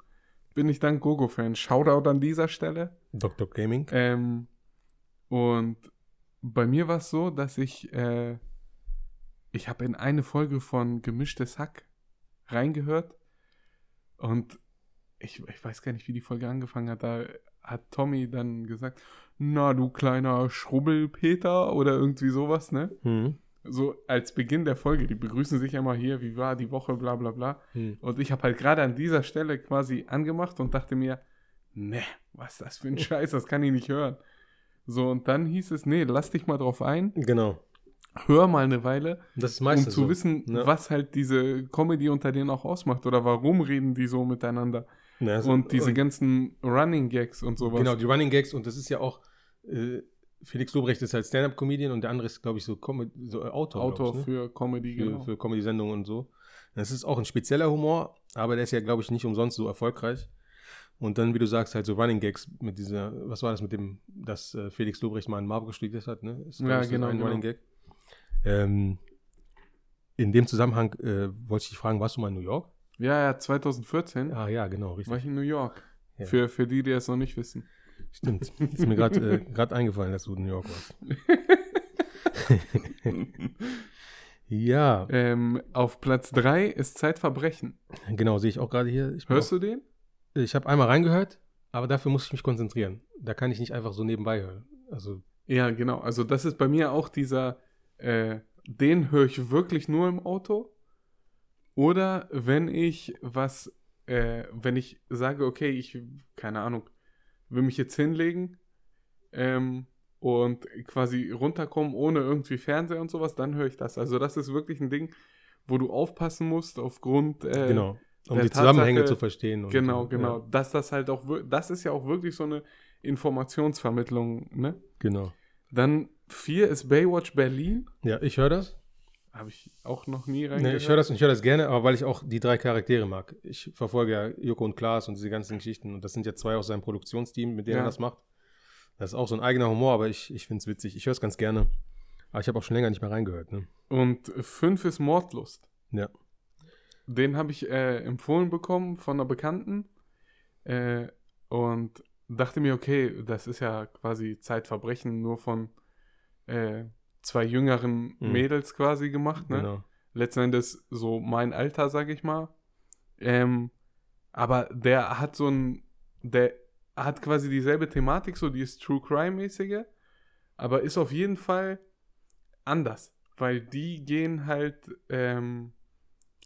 bin ich dann Gogo-Fan. Shoutout an dieser Stelle. Dr. Gaming. Ähm, und bei mir war es so, dass ich, äh, ich habe in eine Folge von Gemischtes Hack reingehört und ich, ich weiß gar nicht, wie die Folge angefangen hat. Da hat Tommy dann gesagt, na du kleiner Schrubbelpeter oder irgendwie sowas, ne? Hm. So als Beginn der Folge, die begrüßen sich immer hier, wie war die Woche, bla bla bla. Hm. Und ich habe halt gerade an dieser Stelle quasi angemacht und dachte mir, ne, was ist das für ein Scheiß, das kann ich nicht hören. So, und dann hieß es, nee, lass dich mal drauf ein, Genau. hör mal eine Weile, Das ist um zu so. wissen, Ja. was halt diese Comedy unter denen auch ausmacht oder warum reden die so miteinander. Ne, also- und diese ganzen Running Gags und sowas. Genau, die Running Gags und das ist ja auch äh, Felix Lobrecht ist halt Stand-Up-Comedian und der andere ist, glaube ich, so, Com so äh, Autor, Autor ich, ne? für Comedy, für, genau. für Comedy-Sendungen und so. Das ist auch ein spezieller Humor, aber der ist ja, glaube ich, nicht umsonst so erfolgreich. Und dann, wie du sagst, halt so Running Gags mit dieser, was war das mit dem, dass äh, Felix Lobrecht mal in Marburg studiert hat, ne? Ist, Ja, genau, ein genau. Running Gag. Ähm, in dem Zusammenhang äh, wollte ich dich fragen, warst du mal in New York? Ja, ja, 2014 Ah ja, genau, richtig. war ich in New York. Ja. Für, für die, die es noch nicht wissen. Stimmt. Ist mir gerade äh, grad eingefallen, dass du in New York warst. ja, Ähm, auf Platz 3 ist Zeitverbrechen. genau, sehe ich auch gerade hier. Ich Hörst du den? auch, Ich habe einmal reingehört, aber dafür muss ich mich konzentrieren. Da kann ich nicht einfach so nebenbei hören. Also, Ja, genau. Also das ist bei mir auch dieser, äh, den höre ich wirklich nur im Auto. Oder wenn ich was, äh, wenn ich sage, okay, ich, keine Ahnung, will mich jetzt hinlegen ähm, und quasi runterkommen ohne irgendwie Fernseher und sowas, dann höre ich das. Also das ist wirklich ein Ding, wo du aufpassen musst aufgrund äh, genau. Um die Zusammenhänge Tatsache- zu verstehen. und, Genau, genau. Ja, Dass das halt auch, das ist ja auch wirklich so eine Informationsvermittlung, ne? genau. Dann vier ist Baywatch Berlin. Ja, ich höre das. Habe ich auch noch nie Nee, reingehört. ich höre das ich höre das gerne, aber weil ich auch die drei Charaktere mag. Ich verfolge ja Joko und Klaas und diese ganzen Geschichten und das sind ja zwei aus seinem Produktionsteam, mit denen Ja. er das macht. Das ist auch so ein eigener Humor, aber ich, ich finde es witzig. Ich höre es ganz gerne. Aber ich habe auch schon länger nicht mehr reingehört. Ne? Und fünf ist Mordlust. Ja. Den habe ich äh, empfohlen bekommen von einer Bekannten. Äh, und dachte mir, okay, das ist ja quasi Zeitverbrechen nur von äh, zwei jüngeren Mhm. Mädels quasi gemacht. Ne? Genau. letzten Endes so mein Alter, sag ich mal. Ähm, aber der hat so ein, der hat quasi dieselbe Thematik, so die ist True Crime-mäßige, aber ist auf jeden Fall anders, weil die gehen halt, ähm,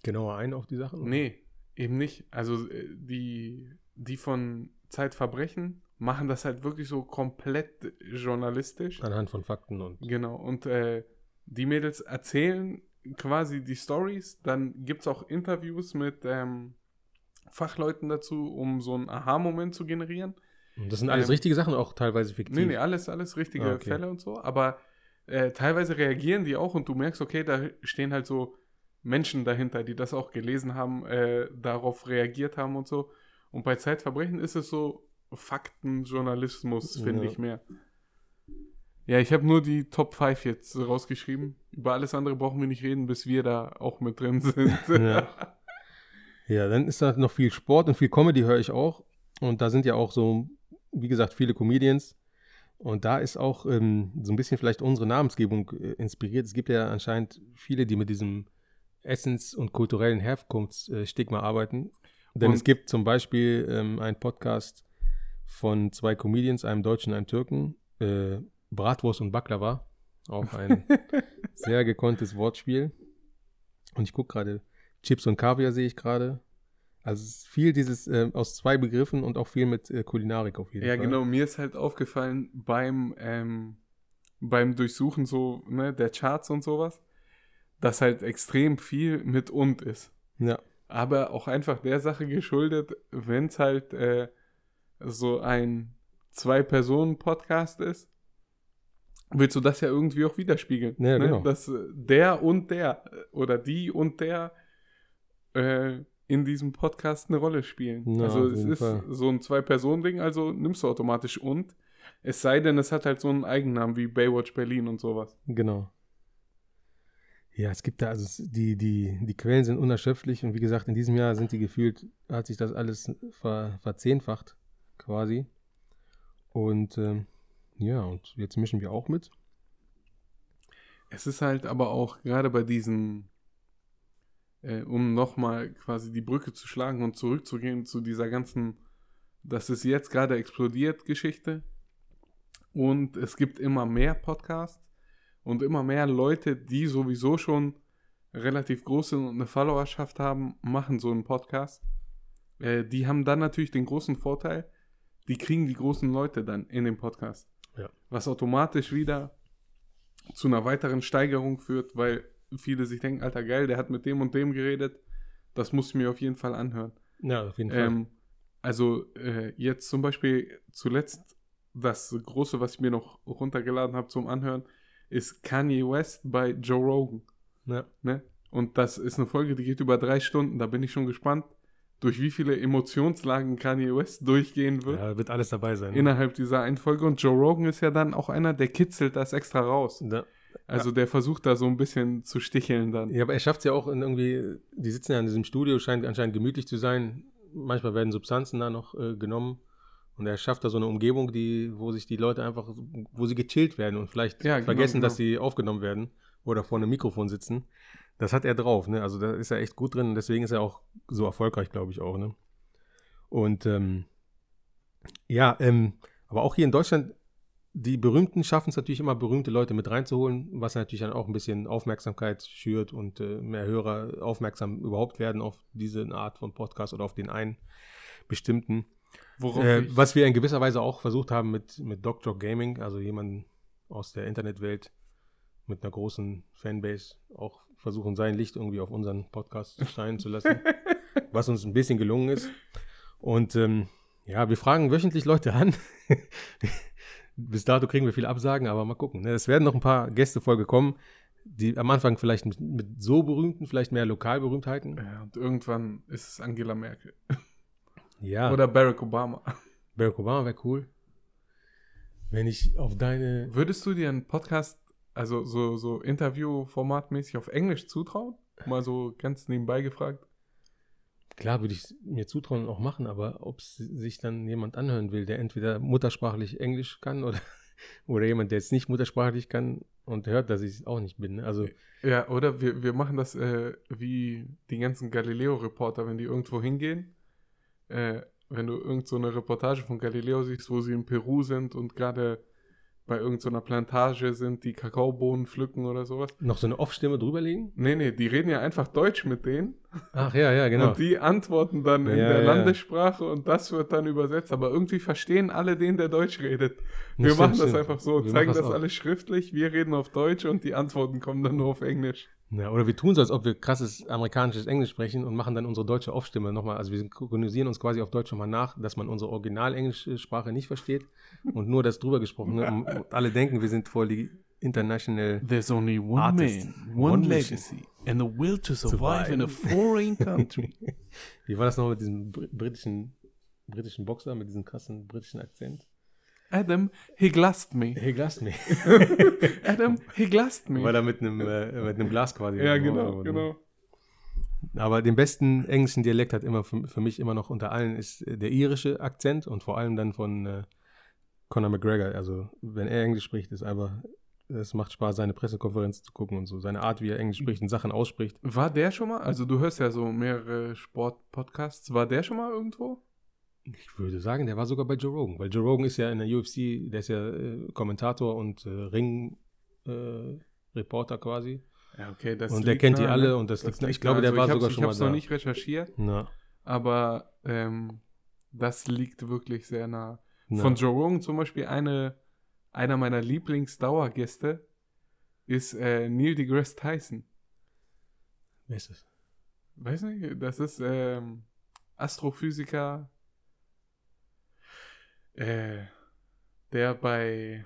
Genauer ein auf die Sachen? nee, eben nicht. Also äh, die, die von Zeitverbrechen machen das halt wirklich so komplett journalistisch. Anhand von Fakten und. Genau, und äh, die Mädels erzählen quasi die Stories. Dann gibt es auch Interviews mit ähm, Fachleuten dazu, um so einen Aha-Moment zu generieren. und das sind alles Ähm, richtige Sachen, auch teilweise fiktiv. Nee, nee, alles, alles richtige Ah, okay. Fälle und so. Aber äh, teilweise reagieren die auch und du merkst, okay, da stehen halt so Menschen dahinter, die das auch gelesen haben, äh, darauf reagiert haben und so. Und bei Zeitverbrechen ist es so Faktenjournalismus, finde Ja. ich mehr. Ja, ich habe nur die Top 5 jetzt rausgeschrieben. Über alles andere brauchen wir nicht reden, bis wir da auch mit drin sind. Ja. Ja, dann ist da noch viel Sport und viel Comedy höre ich auch. Und da sind ja auch so, wie gesagt, viele Comedians. Und da ist auch ähm, so ein bisschen vielleicht unsere Namensgebung äh, inspiriert. Es gibt ja anscheinend viele, die mit diesem Essens- und kulturellen Herkunftsstigma arbeiten. Denn Und- es gibt zum Beispiel ähm, einen Podcast von zwei Comedians, einem Deutschen und einem Türken, äh, Bratwurst und Baklava. Auch ein sehr gekonntes Wortspiel. Und ich gucke gerade, Chips und Kaviar sehe ich gerade. Also viel dieses äh, aus zwei Begriffen und auch viel mit äh, Kulinarik auf jeden Ja, Fall. genau. Mir ist halt aufgefallen beim, ähm, beim Durchsuchen so, ne, der Charts und sowas, dass halt extrem viel mit und ist. Ja, Aber auch einfach der Sache geschuldet, wenn es halt äh, so ein Zwei-Personen-Podcast ist, willst du das ja irgendwie auch widerspiegeln. Ja, ne? genau. Dass äh, der und der äh, oder die und der äh, in diesem Podcast eine Rolle spielen. Ja, also es ist Fall. so ein Zwei-Personen-Ding, also nimmst du automatisch und. Es sei denn, es hat halt so einen Eigennamen wie Baywatch Berlin und sowas. genau. Ja, es gibt da, also die, die, die Quellen sind unerschöpflich und wie gesagt, in diesem Jahr sind die gefühlt, hat sich das alles ver, verzehnfacht quasi. Und ähm, ja, und jetzt mischen wir auch mit. Es ist halt aber auch gerade bei diesen, äh, um nochmal quasi die Brücke zu schlagen und zurückzugehen zu dieser ganzen, das ist jetzt gerade explodiert Geschichte. Und es gibt immer mehr Podcasts und immer mehr Leute, die sowieso schon relativ groß sind und eine Followerschaft haben, machen so einen Podcast. Äh, die haben dann natürlich den großen Vorteil, die kriegen die großen Leute dann in den Podcast. Ja. Was automatisch wieder zu einer weiteren Steigerung führt, weil viele sich denken, alter geil, der hat mit dem und dem geredet, das muss ich mir auf jeden Fall anhören. Ja, auf jeden Fall. Ähm, also äh, jetzt zum Beispiel zuletzt das große, was ich mir noch runtergeladen habe zum Anhören, ist Kanye West bei Joe Rogan. ja. Ne? Und das ist eine Folge, die geht über drei Stunden. Da bin ich schon gespannt, durch wie viele Emotionslagen Kanye West durchgehen wird ja, wird alles dabei sein. ne? innerhalb dieser einen Folge. Und Joe Rogan ist ja dann auch einer, der kitzelt das extra raus. Ja. Also der versucht da so ein bisschen zu sticheln dann. Ja, aber er schafft es ja auch in irgendwie, die sitzen ja in diesem Studio, scheint anscheinend gemütlich zu sein. Manchmal werden Substanzen da noch äh, genommen Und er schafft da so eine Umgebung, die, wo sich die Leute einfach, wo sie gechillt werden und vielleicht Ja, genau, vergessen, genau. dass sie aufgenommen werden oder vor einem Mikrofon sitzen. Das hat er drauf, ne? Also da ist er echt gut drin und deswegen ist er auch so erfolgreich, glaube ich auch, ne? Und ähm, ja, ähm, aber auch hier in Deutschland, die Berühmten schaffen es natürlich immer, berühmte Leute mit reinzuholen, was natürlich dann auch ein bisschen Aufmerksamkeit schürt und äh, mehr Hörer aufmerksam überhaupt werden auf diese Art von Podcast oder auf den einen bestimmten. Äh, was wir in gewisser Weise auch versucht haben mit, mit Dr. Gaming, also jemanden aus der Internetwelt mit einer großen Fanbase, auch versuchen, sein Licht irgendwie auf unseren Podcast scheinen zu lassen, was uns ein bisschen gelungen ist. Und ähm, ja, wir fragen wöchentlich Leute an. Bis dato kriegen wir viele Absagen, aber mal gucken. ne? Es werden noch ein paar Gästefolge kommen, die am Anfang vielleicht mit, mit so berühmten, vielleicht mehr Lokalberühmtheiten. ja, und irgendwann ist es Angela Merkel. Ja, Oder Barack Obama. Barack Obama wäre cool. Wenn ich auf deine Würdest du dir einen Podcast, also so, so Interview-formatmäßig auf Englisch zutrauen? Mal so ganz nebenbei gefragt. Klar würde ich es mir zutrauen und auch machen, aber ob es sich dann jemand anhören will, der entweder muttersprachlich Englisch kann oder, oder jemand, der jetzt nicht muttersprachlich kann und hört, dass ich es auch nicht bin. ne? Also, Ja, oder wir, wir machen das äh, wie die ganzen Galileo-Reporter, wenn die irgendwo hingehen. Äh, wenn du irgend so eine Reportage von Galileo siehst, wo sie in Peru sind und gerade bei irgendeiner Plantage sind, die Kakaobohnen pflücken oder sowas. noch so eine Off-Stimme drüberlegen? Nee, nee, die reden ja einfach Deutsch mit denen. Ach ja, ja, genau. Und die antworten dann in Ja, der ja. Landessprache und das wird dann übersetzt. Aber irgendwie verstehen alle den, der Deutsch redet. Wir stimmt, machen das stimmt. einfach so, Wir zeigen das, auch. alles schriftlich, wir reden auf Deutsch und die Antworten kommen dann nur auf Englisch. Ja, oder wir tun so, als ob wir krasses amerikanisches Englisch sprechen und machen dann unsere deutsche Off-Stimme nochmal. Also wir synchronisieren uns quasi auf Deutsch nochmal nach, dass man unsere original-englische Sprache nicht versteht und nur das drüber gesprochen. Ne? Und alle denken, wir sind voll die international There's only one Artist. man, one, One legacy, and the will to survive survive in a foreign country. Wie war das noch mit diesem br britischen, britischen Boxer, mit diesem krassen britischen Akzent? Adam, he glassed me. Hey, glass me. Adam, he glassed me. Weil er mit einem, äh, mit einem Glas quasi. ja, genau, wurde. genau. Aber den besten englischen Dialekt hat immer für, für mich immer noch unter allen ist der irische Akzent und vor allem dann von äh, Conor McGregor. Also wenn er Englisch spricht, ist einfach, es macht Spaß, seine Pressekonferenz zu gucken und so. Seine Art, wie er Englisch spricht und Sachen ausspricht. War der schon mal, also du hörst ja so mehrere Sport-Podcasts, war der schon mal irgendwo? Ich würde sagen, der war sogar bei Joe Rogan, weil Joe Rogan ist ja in der UFC, der ist ja äh, Kommentator und äh, Ring-Reporter quasi. Ja, okay, das Und der kennt die nah, alle ne? und das liegt- ich liegt glaube, nah. der war ich hab's- sogar schon mal Ich habe es noch da. nicht recherchiert, Na, aber ähm, das liegt wirklich sehr nah. na. Von Joe Rogan zum Beispiel eine, einer meiner Lieblingsdauergäste ist äh, Neil deGrasse Tyson. Wer ist das? Weiß nicht, das ist ähm, Astrophysiker, äh, der bei,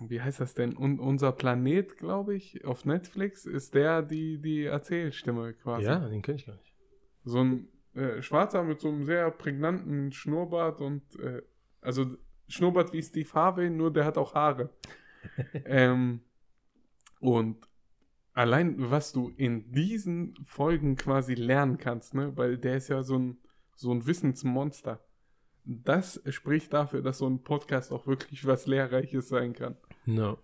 wie heißt das denn, Un unser Planet, glaube ich, auf Netflix, ist der die, die Erzählstimme quasi. Ja, den kenne ich gar nicht. So ein äh, Schwarzer mit so einem sehr prägnanten Schnurrbart und, äh, also Schnurrbart wie Steve Harvey, nur der hat auch Haare. ähm, und allein, was du in diesen Folgen quasi lernen kannst, ne, weil der ist ja so ein, so ein Wissensmonster. Das spricht dafür, dass so ein Podcast auch wirklich was Lehrreiches sein kann. No.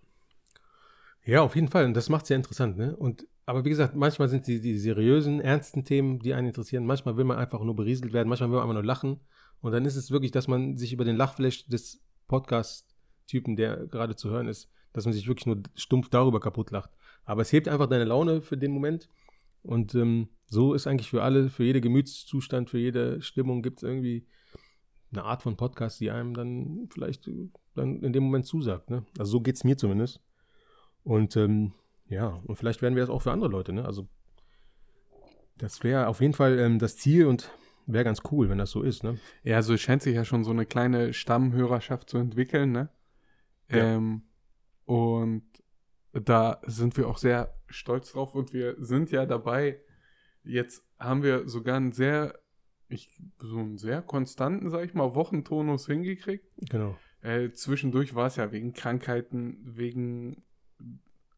Ja, auf jeden Fall. Und das macht es ja interessant, ne? Und, aber wie gesagt, manchmal sind die, die seriösen, ernsten Themen, die einen interessieren. Manchmal will man einfach nur berieselt werden, manchmal will man einfach nur lachen. Und dann ist es wirklich, dass man sich über den Lachflash des Podcast-Typen, der gerade zu hören ist, dass man sich wirklich nur stumpf darüber kaputt lacht. Aber es hebt einfach deine Laune für den Moment. Und ähm, so ist eigentlich für alle, für jede Gemütszustand, für jede Stimmung gibt es irgendwie eine Art von Podcast, die einem dann vielleicht äh, dann in dem Moment zusagt. Ne? Also so geht es mir zumindest. Und ähm, ja, und vielleicht werden wir das auch für andere Leute. Ne? Also das wäre auf jeden Fall ähm, das Ziel und wäre ganz cool, wenn das so ist. Ne? Ja, also es scheint sich ja schon so eine kleine Stammhörerschaft zu entwickeln, ne? Ja. Ähm, und da sind wir auch sehr stolz drauf und wir sind ja dabei. Jetzt haben wir sogar einen sehr, ich, so einen sehr konstanten, sag ich mal, Wochentonus hingekriegt. Genau. Äh, zwischendurch war es ja wegen Krankheiten, wegen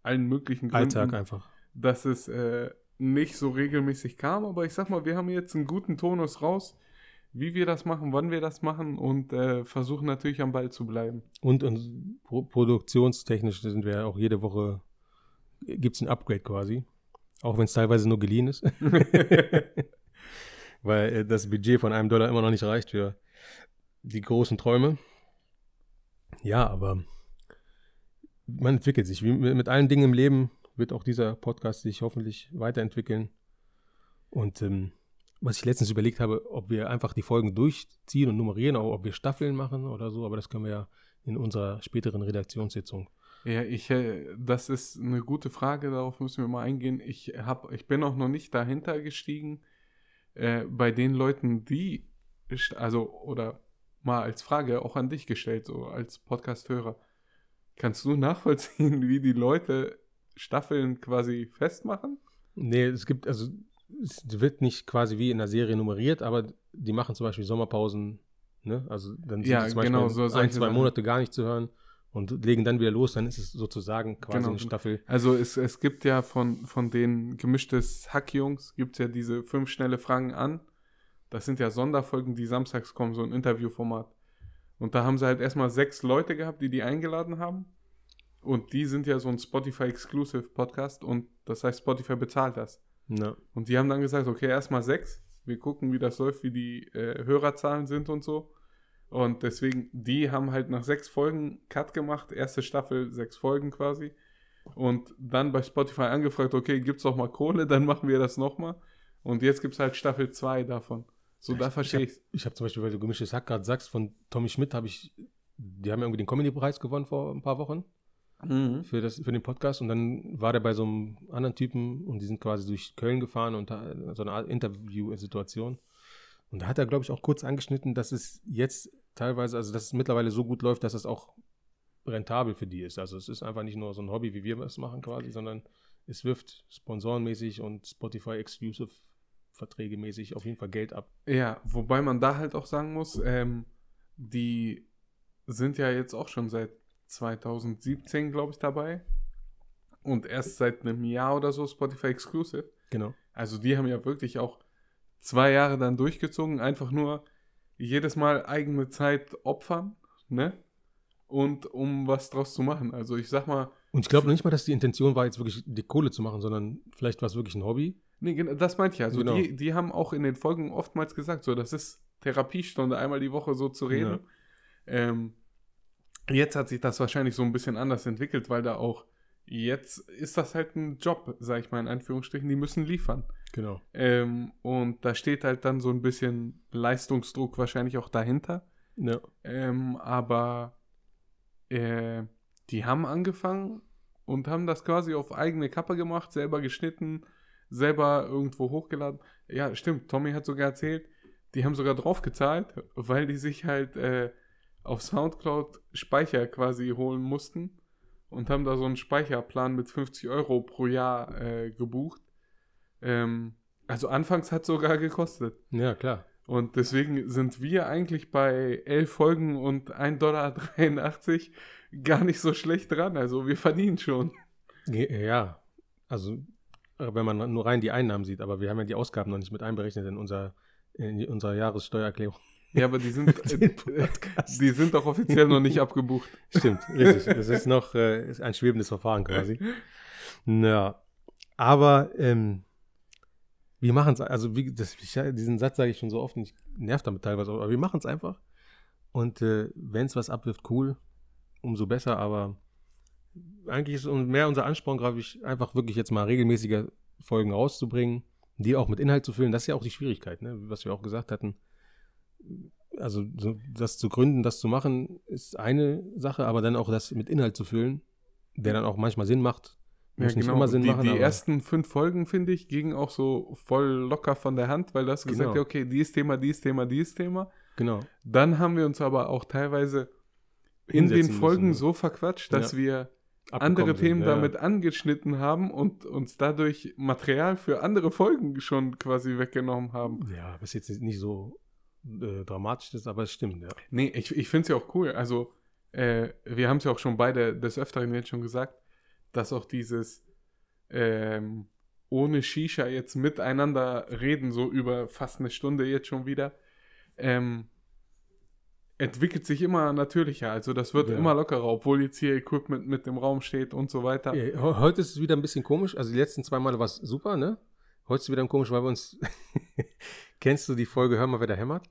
allen möglichen Gründen, Alltag einfach. dass es äh, nicht so regelmäßig kam. Aber ich sag mal, wir haben jetzt einen guten Tonus raus. wie wir das machen, wann wir das machen und äh, versuchen natürlich am Ball zu bleiben. Und, und pro produktionstechnisch sind wir auch jede Woche, gibt es ein Upgrade quasi. Auch wenn es teilweise nur geliehen ist. Weil äh, das Budget von einem Dollar immer noch nicht reicht für die großen Träume. Ja, aber man entwickelt sich. Wie mit allen Dingen im Leben wird auch dieser Podcast sich hoffentlich weiterentwickeln. Und ähm, was ich letztens überlegt habe, ob wir einfach die Folgen durchziehen und nummerieren, auch ob wir Staffeln machen oder so, aber das können wir ja in unserer späteren Redaktionssitzung. Ja, ich, äh, das ist eine gute Frage, darauf müssen wir mal eingehen. Ich, hab, ich bin auch noch nicht dahinter gestiegen, äh, bei den Leuten, die, also, oder mal als Frage auch an dich gestellt, so als Podcast-Hörer. Kannst du nachvollziehen, wie die Leute Staffeln quasi festmachen? Nee, es gibt, also es wird nicht quasi wie in der Serie nummeriert, aber die machen zum Beispiel Sommerpausen, ne? Also dann sind Ja, zum genau, Beispiel so ein, zwei Sachen. Monate gar nicht zu hören und legen dann wieder los, dann ist es sozusagen quasi Genau. eine Staffel. Also es, es gibt ja von, von den gemischtes Hack-Jungs, gibt es ja diese fünf schnelle Fragen an. Das sind ja Sonderfolgen, die samstags kommen, so ein Interviewformat. Und da haben sie halt erstmal sechs Leute gehabt, die die eingeladen haben. Und die sind ja so ein Spotify-Exclusive-Podcast und das heißt, Spotify bezahlt das. Ja. Und die haben dann gesagt, okay, erstmal sechs. Wir gucken, wie das läuft, wie die äh, Hörerzahlen sind und so. Und deswegen, die haben halt nach sechs Folgen Cut gemacht, erste Staffel, sechs Folgen quasi. Und dann bei Spotify angefragt, okay, gibt's doch mal Kohle, dann machen wir das nochmal. Und jetzt gibt's halt Staffel 2 davon. So, da verstehe ich ich's. Ich habe zum Beispiel, weil du gemischtes Hack gerade sagst, von Tommy Schmidt habe ich, die haben irgendwie den Comedy-Preis gewonnen vor ein paar Wochen für, das, für den Podcast und dann war der bei so einem anderen Typen und die sind quasi durch Köln gefahren und da, so eine Art Interview-Situation. Und da hat er, glaube ich, auch kurz angeschnitten, dass es jetzt teilweise, also dass es mittlerweile so gut läuft, dass es auch rentabel für die ist. Also es ist einfach nicht nur so ein Hobby, wie wir es machen quasi, sondern es wirft sponsorenmäßig und Spotify-Exclusive Verträge mäßig auf jeden Fall Geld ab. Ja, wobei man da halt auch sagen muss, ähm, die sind ja jetzt auch schon seit 2017, glaube ich, dabei. Und erst seit einem Jahr oder so Spotify Exclusive. Genau. Also die haben ja wirklich auch zwei Jahre dann durchgezogen, einfach nur jedes Mal eigene Zeit opfern, ne? Und um was draus zu machen. Also ich sag mal, Und ich glaube noch nicht mal, dass die Intention war, jetzt wirklich die Kohle zu machen, sondern vielleicht war es wirklich ein Hobby. nee, das meinte ich. Also Genau. die, die haben auch in den Folgen oftmals gesagt, so, das ist Therapiestunde, einmal die Woche so zu reden. Ähm, jetzt hat sich das wahrscheinlich so ein bisschen anders entwickelt, weil da auch jetzt ist das halt ein Job, sag ich mal in Anführungsstrichen, die müssen liefern. Genau. Ähm, und da steht halt dann so ein bisschen Leistungsdruck wahrscheinlich auch dahinter. Ja. Ähm, aber äh, die haben angefangen und haben das quasi auf eigene Kappe gemacht, selber geschnitten, selber irgendwo hochgeladen. Ja, stimmt. Tommy hat sogar erzählt, die haben sogar drauf gezahlt, weil die sich halt äh, auf Soundcloud Speicher quasi holen mussten und haben da so einen Speicherplan mit 50 Euro pro Jahr äh, gebucht. Ähm, also anfangs hat sogar gekostet. Ja, klar. Und deswegen sind wir eigentlich bei 11 Folgen und 1,83 Dollar gar nicht so schlecht dran. Also wir verdienen schon. Ja, also wenn man nur rein die Einnahmen sieht, aber wir haben ja die Ausgaben noch nicht mit einberechnet in, unser, in unserer Jahressteuererklärung. Ja, aber die sind, äh, die sind doch offiziell noch nicht abgebucht. Stimmt, richtig. Das ist noch äh, ein schwebendes Verfahren quasi. Ja, aber ähm, wir machen es, also wie, das, ich, diesen Satz sage ich schon so oft und ich nervt damit teilweise, aber wir machen es einfach. Und äh, wenn es was abwirft, cool, umso besser, aber eigentlich ist mehr unser Ansporn, glaube ich, einfach wirklich jetzt mal regelmäßige Folgen rauszubringen, die auch mit Inhalt zu füllen. Das ist ja auch die Schwierigkeit, ne? was wir auch gesagt hatten. Also so, das zu gründen, das zu machen, ist eine Sache, aber dann auch das mit Inhalt zu füllen, der dann auch manchmal Sinn macht. Muss nicht immer Sinn genau. die, machen, die ersten fünf Folgen, finde ich, gingen auch so voll locker von der Hand, weil du hast gesagt, Genau. ja, okay, dies Thema, dies Thema, dies Thema. genau. Dann haben wir uns aber auch teilweise in den Folgen müssen. so verquatscht, dass Ja. wir abgekommen andere sind, Themen ja. damit angeschnitten haben und uns dadurch Material für andere Folgen schon quasi weggenommen haben. Ja, was jetzt nicht so äh, dramatisch ist, aber es stimmt, ja. Nee, ich, ich finde es ja auch cool. Also, äh, wir haben es ja auch schon beide des Öfteren jetzt schon gesagt, dass auch dieses ähm, ohne Shisha jetzt miteinander reden, so über fast eine Stunde jetzt schon wieder, ähm, entwickelt sich immer natürlicher. Also das wird Ja. immer lockerer, obwohl jetzt hier Equipment mit im Raum steht und so weiter. Heute ist es wieder ein bisschen komisch. Also die letzten zwei Male war es super, ne? Heute ist es wieder komisch, weil wir uns. Kennst du die Folge Hör mal, wer da hämmert?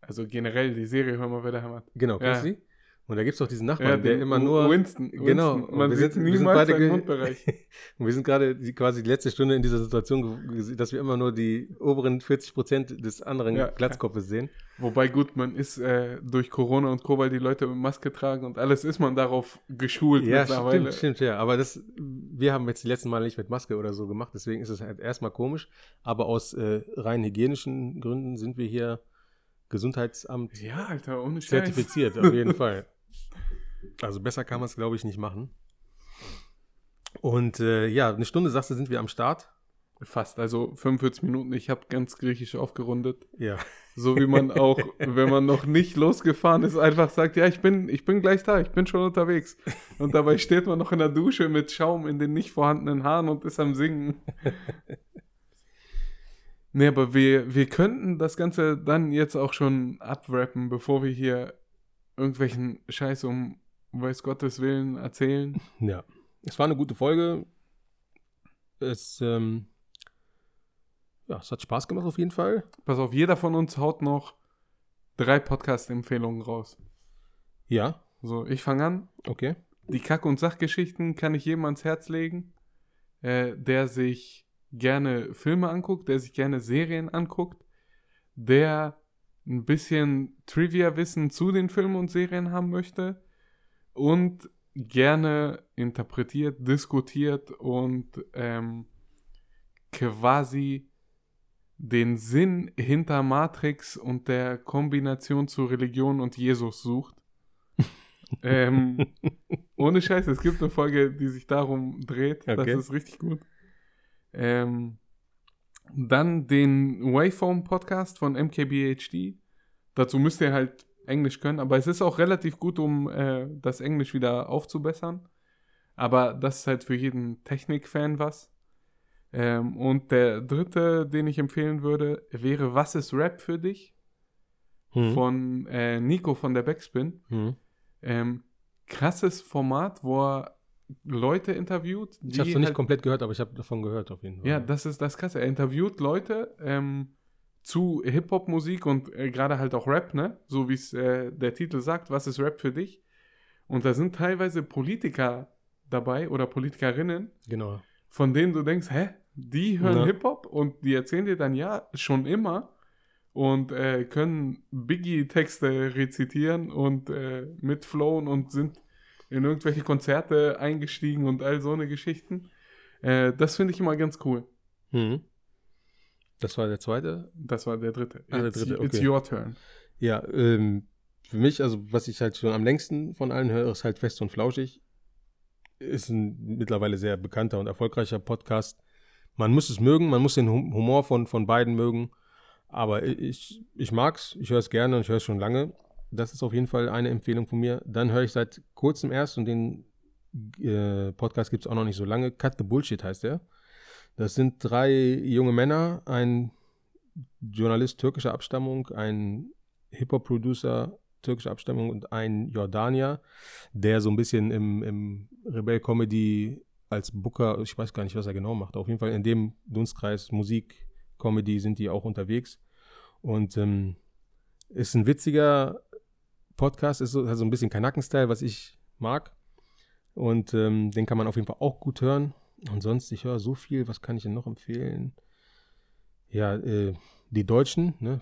Also generell die Serie hören wir wieder hämmert. Genau, kennst du Ja. die? Und da gibt es doch diesen Nachbarn, den der immer nur. Winston. Genau, und Man wir sind- wir sind beide Mundbereich. Und wir sind gerade die, quasi die letzte Stunde in dieser Situation, dass wir immer nur die oberen 40 Prozent des anderen Ja. Glatzkopfes sehen. Wobei gut, man ist äh, durch Corona und Co., weil die Leute mit Maske tragen und alles ist man darauf geschult Ja, mittlerweile. stimmt, stimmt, ja. Aber das, wir haben jetzt die letzten Mal nicht mit Maske oder so gemacht, deswegen ist es halt erstmal komisch. Aber aus äh, rein hygienischen Gründen sind wir hier Gesundheitsamt Ja, Alter, zertifiziert, auf jeden Fall. Also besser kann man es, glaube ich, nicht machen. Und äh, ja, eine Stunde, sagst du, sind wir am Start. Fast, also 45 Minuten. Ich habe ganz griechisch aufgerundet. Ja. So wie man auch, wenn man noch nicht losgefahren ist, einfach sagt, ja, ich bin, ich bin gleich da, ich bin schon unterwegs. Und dabei steht man noch in der Dusche mit Schaum in den nicht vorhandenen Haaren und ist am Singen. Nee, aber wir, wir könnten das Ganze dann jetzt auch schon abwrappen, bevor wir hier irgendwelchen Scheiß um weiß Gottes Willen erzählen. Ja. Es war eine gute Folge. Es, ähm, ja, es hat Spaß gemacht auf jeden Fall. Pass auf, jeder von uns haut noch drei Podcast-Empfehlungen raus. Ja, So, ich fange an. okay. Die Kack- und Sachgeschichten kann ich jedem ans Herz legen, äh, der sich gerne Filme anguckt, der sich gerne Serien anguckt, der ein bisschen Trivia-Wissen zu den Filmen und Serien haben möchte und gerne interpretiert, diskutiert und ähm, quasi den Sinn hinter Matrix und der Kombination zu Religion und Jesus sucht. ähm, ohne Scheiß, es gibt eine Folge, die sich darum dreht. Okay. Das ist richtig gut. Ähm, dann den Waveform-Podcast von MKBHD. Dazu müsst ihr halt Englisch können, aber es ist auch relativ gut, um äh, das Englisch wieder aufzubessern. Aber das ist halt für jeden Technik-Fan was. Ähm, und der dritte, den ich empfehlen würde, wäre Was ist Rap für dich? Hm. Von äh, Nico von der Backspin. Hm. Ähm, krasses Format, wo er Leute interviewt. Ich habe es noch nicht halt- komplett gehört, aber ich habe davon gehört auf jeden Fall. Ja, das ist das Krasse. Er interviewt Leute ähm, zu Hip-Hop-Musik und äh, gerade halt auch Rap, ne? So wie es äh, der Titel sagt, was ist Rap für dich? Und da sind teilweise Politiker dabei oder Politikerinnen, genau. von denen du denkst, hä? Die hören Ja. Hip-Hop und die erzählen dir dann, ja, schon immer und äh, können Biggie-Texte rezitieren und äh, mitflowen und sind in irgendwelche Konzerte eingestiegen und all so eine Geschichten. Äh, das finde ich immer ganz cool. Hm. Das war der zweite. Das war der dritte. Ah, der It's, dritte, it's okay. your turn. Ja, ähm, für mich, also was ich halt schon am längsten von allen höre, ist halt Fest und Flauschig. Ist ein mittlerweile sehr bekannter und erfolgreicher Podcast. Man muss es mögen, man muss den Hum- Humor von, von beiden mögen. Aber ich, ich mag's, ich höre es gerne und ich höre es schon lange. Das ist auf jeden Fall eine Empfehlung von mir. Dann höre ich seit kurzem erst und den äh, Podcast gibt es auch noch nicht so lange. Cut the Bullshit heißt der. Das sind drei junge Männer, ein Journalist türkischer Abstammung, ein Hip-Hop-Producer türkischer Abstammung und ein Jordanier, der so ein bisschen im, im Rebell-Comedy als Booker, ich weiß gar nicht, was er genau macht, auf jeden Fall in dem Dunstkreis Musik, Comedy sind die auch unterwegs. Und ähm, ist ein witziger Podcast, ist so, hat so ein bisschen Kanaken-Style, was ich mag. Und ähm, den kann man auf jeden Fall auch gut hören. Und sonst, ich höre so viel, was kann ich denn noch empfehlen? Ja, äh, die Deutschen, ne?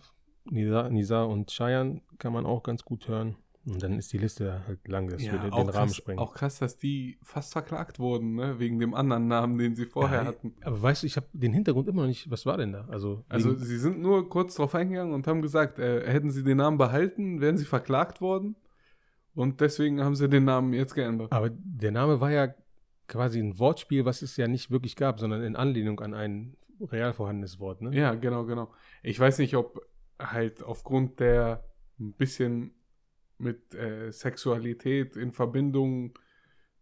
Nisa, Nisa und Cheyenne kann man auch ganz gut hören. Und dann ist die Liste halt lang, dass wir den, den Rahmen krass, sprengen. auch krass, dass die fast verklagt wurden, ne? wegen dem anderen Namen, den sie vorher Ja, hatten. Aber weißt du, ich habe den Hintergrund immer noch nicht. Was war denn da? Also, Also sie sind nur kurz drauf eingegangen und haben gesagt, äh, hätten sie den Namen behalten, wären sie verklagt worden. Und deswegen haben sie den Namen jetzt geändert. aber der Name war ja quasi ein Wortspiel, was es ja nicht wirklich gab, sondern in Anlehnung an ein real vorhandenes Wort. Ne? Ja, genau, genau. Ich weiß nicht, ob halt aufgrund der ein bisschen mit äh, Sexualität in Verbindung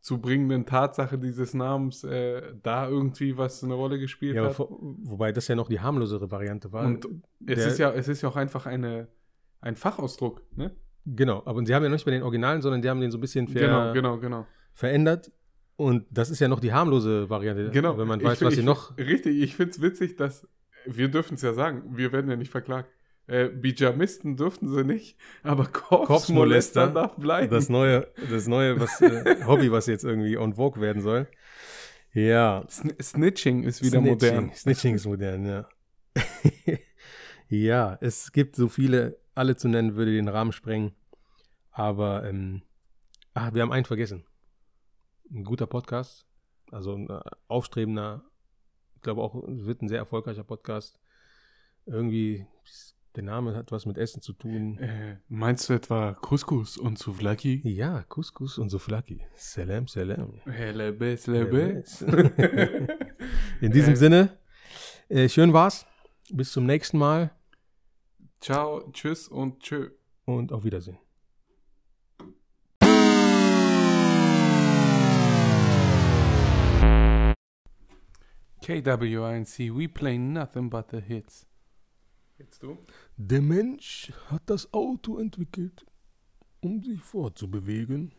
zu bringenden Tatsache dieses Namens äh, da irgendwie was eine Rolle gespielt Ja, hat. vor, wobei das ja noch die harmlosere Variante war. Und es ist ja, es ist ja auch einfach eine, ein Fachausdruck, ne? Genau, aber sie haben ja noch nicht mehr den Originalen, sondern die haben den so ein bisschen ver Genau, genau, genau. verändert. Und das ist ja noch die harmlose Variante, Genau. wenn man Ich weiß, find- was sie ich, noch. Richtig, ich finde es witzig, dass wir dürfen es ja sagen, wir werden ja nicht verklagt. Äh, Bijamisten dürften sie nicht, aber Korpsmolester, darf bleiben. Das neue, das neue was, äh, Hobby, was jetzt irgendwie on vogue werden soll. Ja. Sn Snitching ist wieder modern. Snitching ist modern, ja. ja, es gibt so viele, alle zu nennen, würde den Rahmen sprengen. Aber, ähm, ah, wir haben einen vergessen. Ein guter Podcast, also ein äh, aufstrebender, ich glaube auch, wird ein sehr erfolgreicher Podcast. Irgendwie, der Name hat was mit Essen zu tun. Äh, meinst du etwa Couscous und Souvlaki? Ja, Couscous und Souflaki. Salam, salam. Lebes, lebes. In diesem Äh, Sinne, äh, schön war's. Bis zum nächsten Mal Ciao, tschüss und tschö. und auf Wiedersehen. KWINC, we play nothing but the hits. Jetzt du? Der Mensch hat das Auto entwickelt, um sich fortzubewegen.